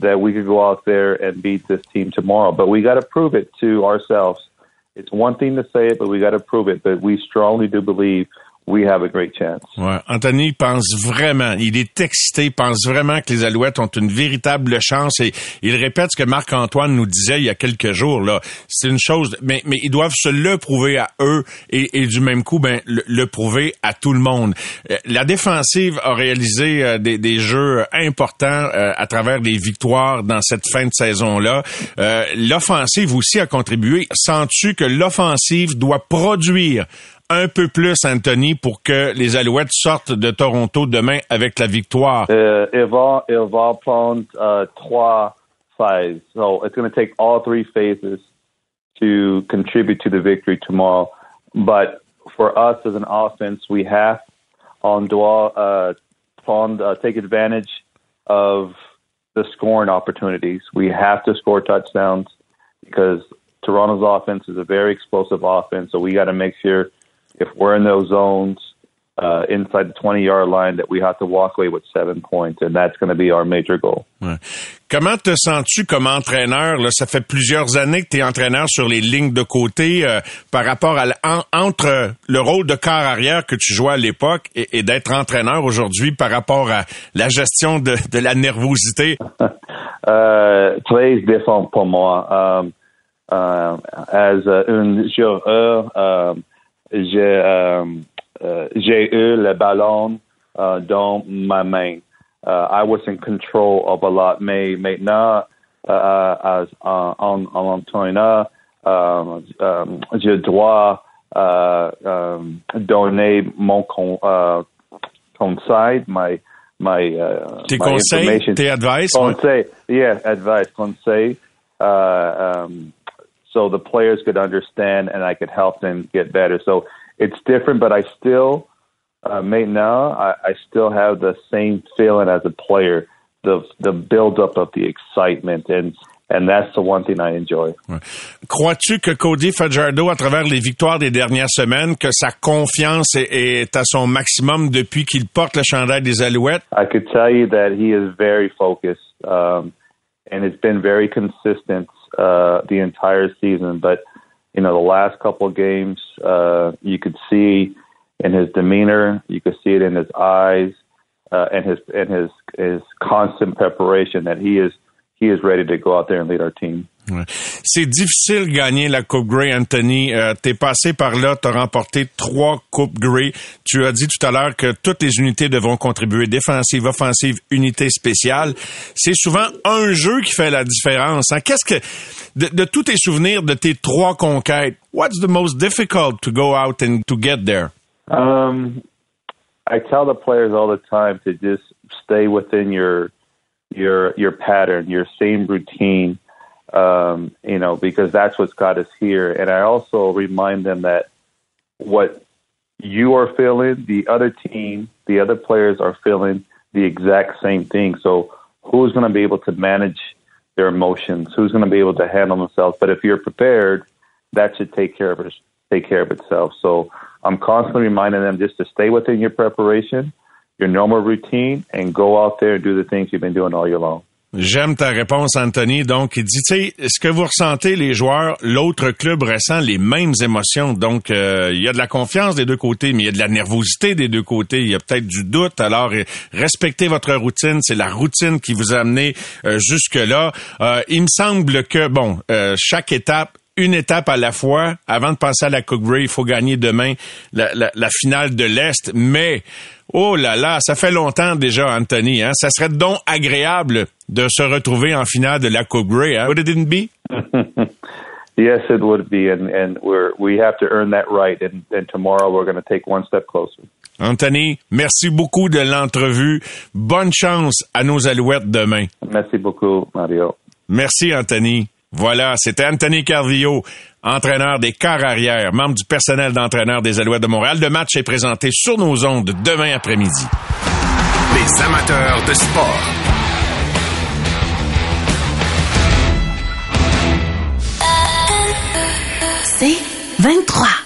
that we could go out there and beat this team tomorrow. But we got to prove it to ourselves. It's one thing to say it, but we got to prove it. But we strongly do believe we have a great chance. Ouais. Anthony pense vraiment, il est excité, pense vraiment que les Alouettes ont une véritable chance et il répète ce que Marc-Antoine nous disait il y a quelques jours. là. C'est une chose, mais, mais ils doivent se le prouver à eux et, et du même coup, ben, le, le prouver à tout le monde. Euh, La défensive a réalisé euh, des, des jeux importants euh, à travers des victoires dans cette fin de saison-là. L'offensive aussi a contribué. Sens-tu que l'offensive doit produire un peu plus, Anthony, pour que les Alouettes sortent de Toronto demain avec la victoire. Uh, va, va prendre uh, trois phases. So it's going to take all three phases to contribute to the victory tomorrow. But for us as an offense, we have on doit uh, prendre, uh, take advantage of the scoring opportunities. We have to score touchdowns because Toronto's offense is a very explosive offense. So we got to make sure if we're in those zones uh, inside the 20 yard line that we have to walk away with seven points, and that's going to be our major goal. Ouais. Comment te sens-tu comme entraîneur? Là, ça fait plusieurs années que tu es entraîneur sur les lignes de côté euh, par rapport à en- entre le rôle de quart arrière que tu jouais à l'époque et, et d'être entraîneur aujourd'hui par rapport à la gestion de, de la nervosité? Euh, très différent pour moi. Um, um, as uh, un joueur, uh, j'ai eu le ballon uh, dans ma main. I was in control of a lot. Mais maintenant, as en, en entraîneur, je dois donner mon con, conseil, my my uh, Tes my conseils, tes advice, ouais. Conseil, yeah, advice, conseil. Um, so the players could understand and I could help them get better. So it's different, but I still, uh, maintenant, I, I still have the same feeling as a player, the the buildup of the excitement, and and that's the one thing I enjoy. Ouais. Crois-tu que Cody Fajardo, à travers les victoires des dernières semaines, que sa confiance est, est à son maximum depuis qu'il porte le chandail des Alouettes? I could tell you that he is very focused um, and has been very consistent uh, the entire season. But you know, the last couple of games, uh, you could see in his demeanor, you could see it in his eyes, uh, and his and his his constant preparation that he is he is ready to go out there and lead our team. C'est difficile de gagner la Coupe Grey, Anthony. Euh, T'es passé par là, t'as remporté trois Coupes Grey. Tu as dit tout à l'heure que toutes les unités devront contribuer, défensive, offensive, unité spéciale. C'est souvent un jeu qui fait la différence. hein. Qu'est-ce que, de, de tous tes souvenirs de tes trois conquêtes, what's the most difficult to go out and to get there? Um, I tell the players all the time to just stay within your your your pattern, your same routine, um, you know, because that's what's got us here. And I also remind them that what you are feeling, the other team, the other players are feeling the exact same thing. So who's going to be able to manage their emotions? Who's going to be able to handle themselves? But if you're prepared, that should take care of take care of itself. So I'm constantly reminding them just to stay within your preparation, your normal routine, and go out there and do the things you've been doing all year long. J'aime ta réponse, Anthony. Donc, il dit, tu sais, ce que vous ressentez, les joueurs, l'autre club ressent les mêmes émotions. Donc, euh, il y a de la confiance des deux côtés, mais il y a de la nervosité des deux côtés. Il y a peut-être du doute. Alors, respectez votre routine. C'est la routine qui vous a amené euh, jusque-là. Euh, il me semble que, bon, chaque étape une étape à la fois. Avant de passer à la Coupe Grey, il faut gagner demain la, la- la finale de l'Est. Mais, oh là là, ça fait longtemps déjà, Anthony. Hein? Ça serait donc agréable de se retrouver en finale de la Coupe Grey. Hein? Would it be? Yes, it would be, and and we're we have to earn that right. And, and tomorrow we're going to take one step closer. Anthony, merci beaucoup de l'entrevue. Bonne chance à nos Alouettes demain. Merci beaucoup, Mario. Merci, Anthony. Voilà, c'était Anthony Carvillo, entraîneur des quarts arrière, membre du personnel d'entraîneur des Alouettes de Montréal. Le match est présenté sur nos ondes demain après-midi. Les amateurs de sport. C'est 23.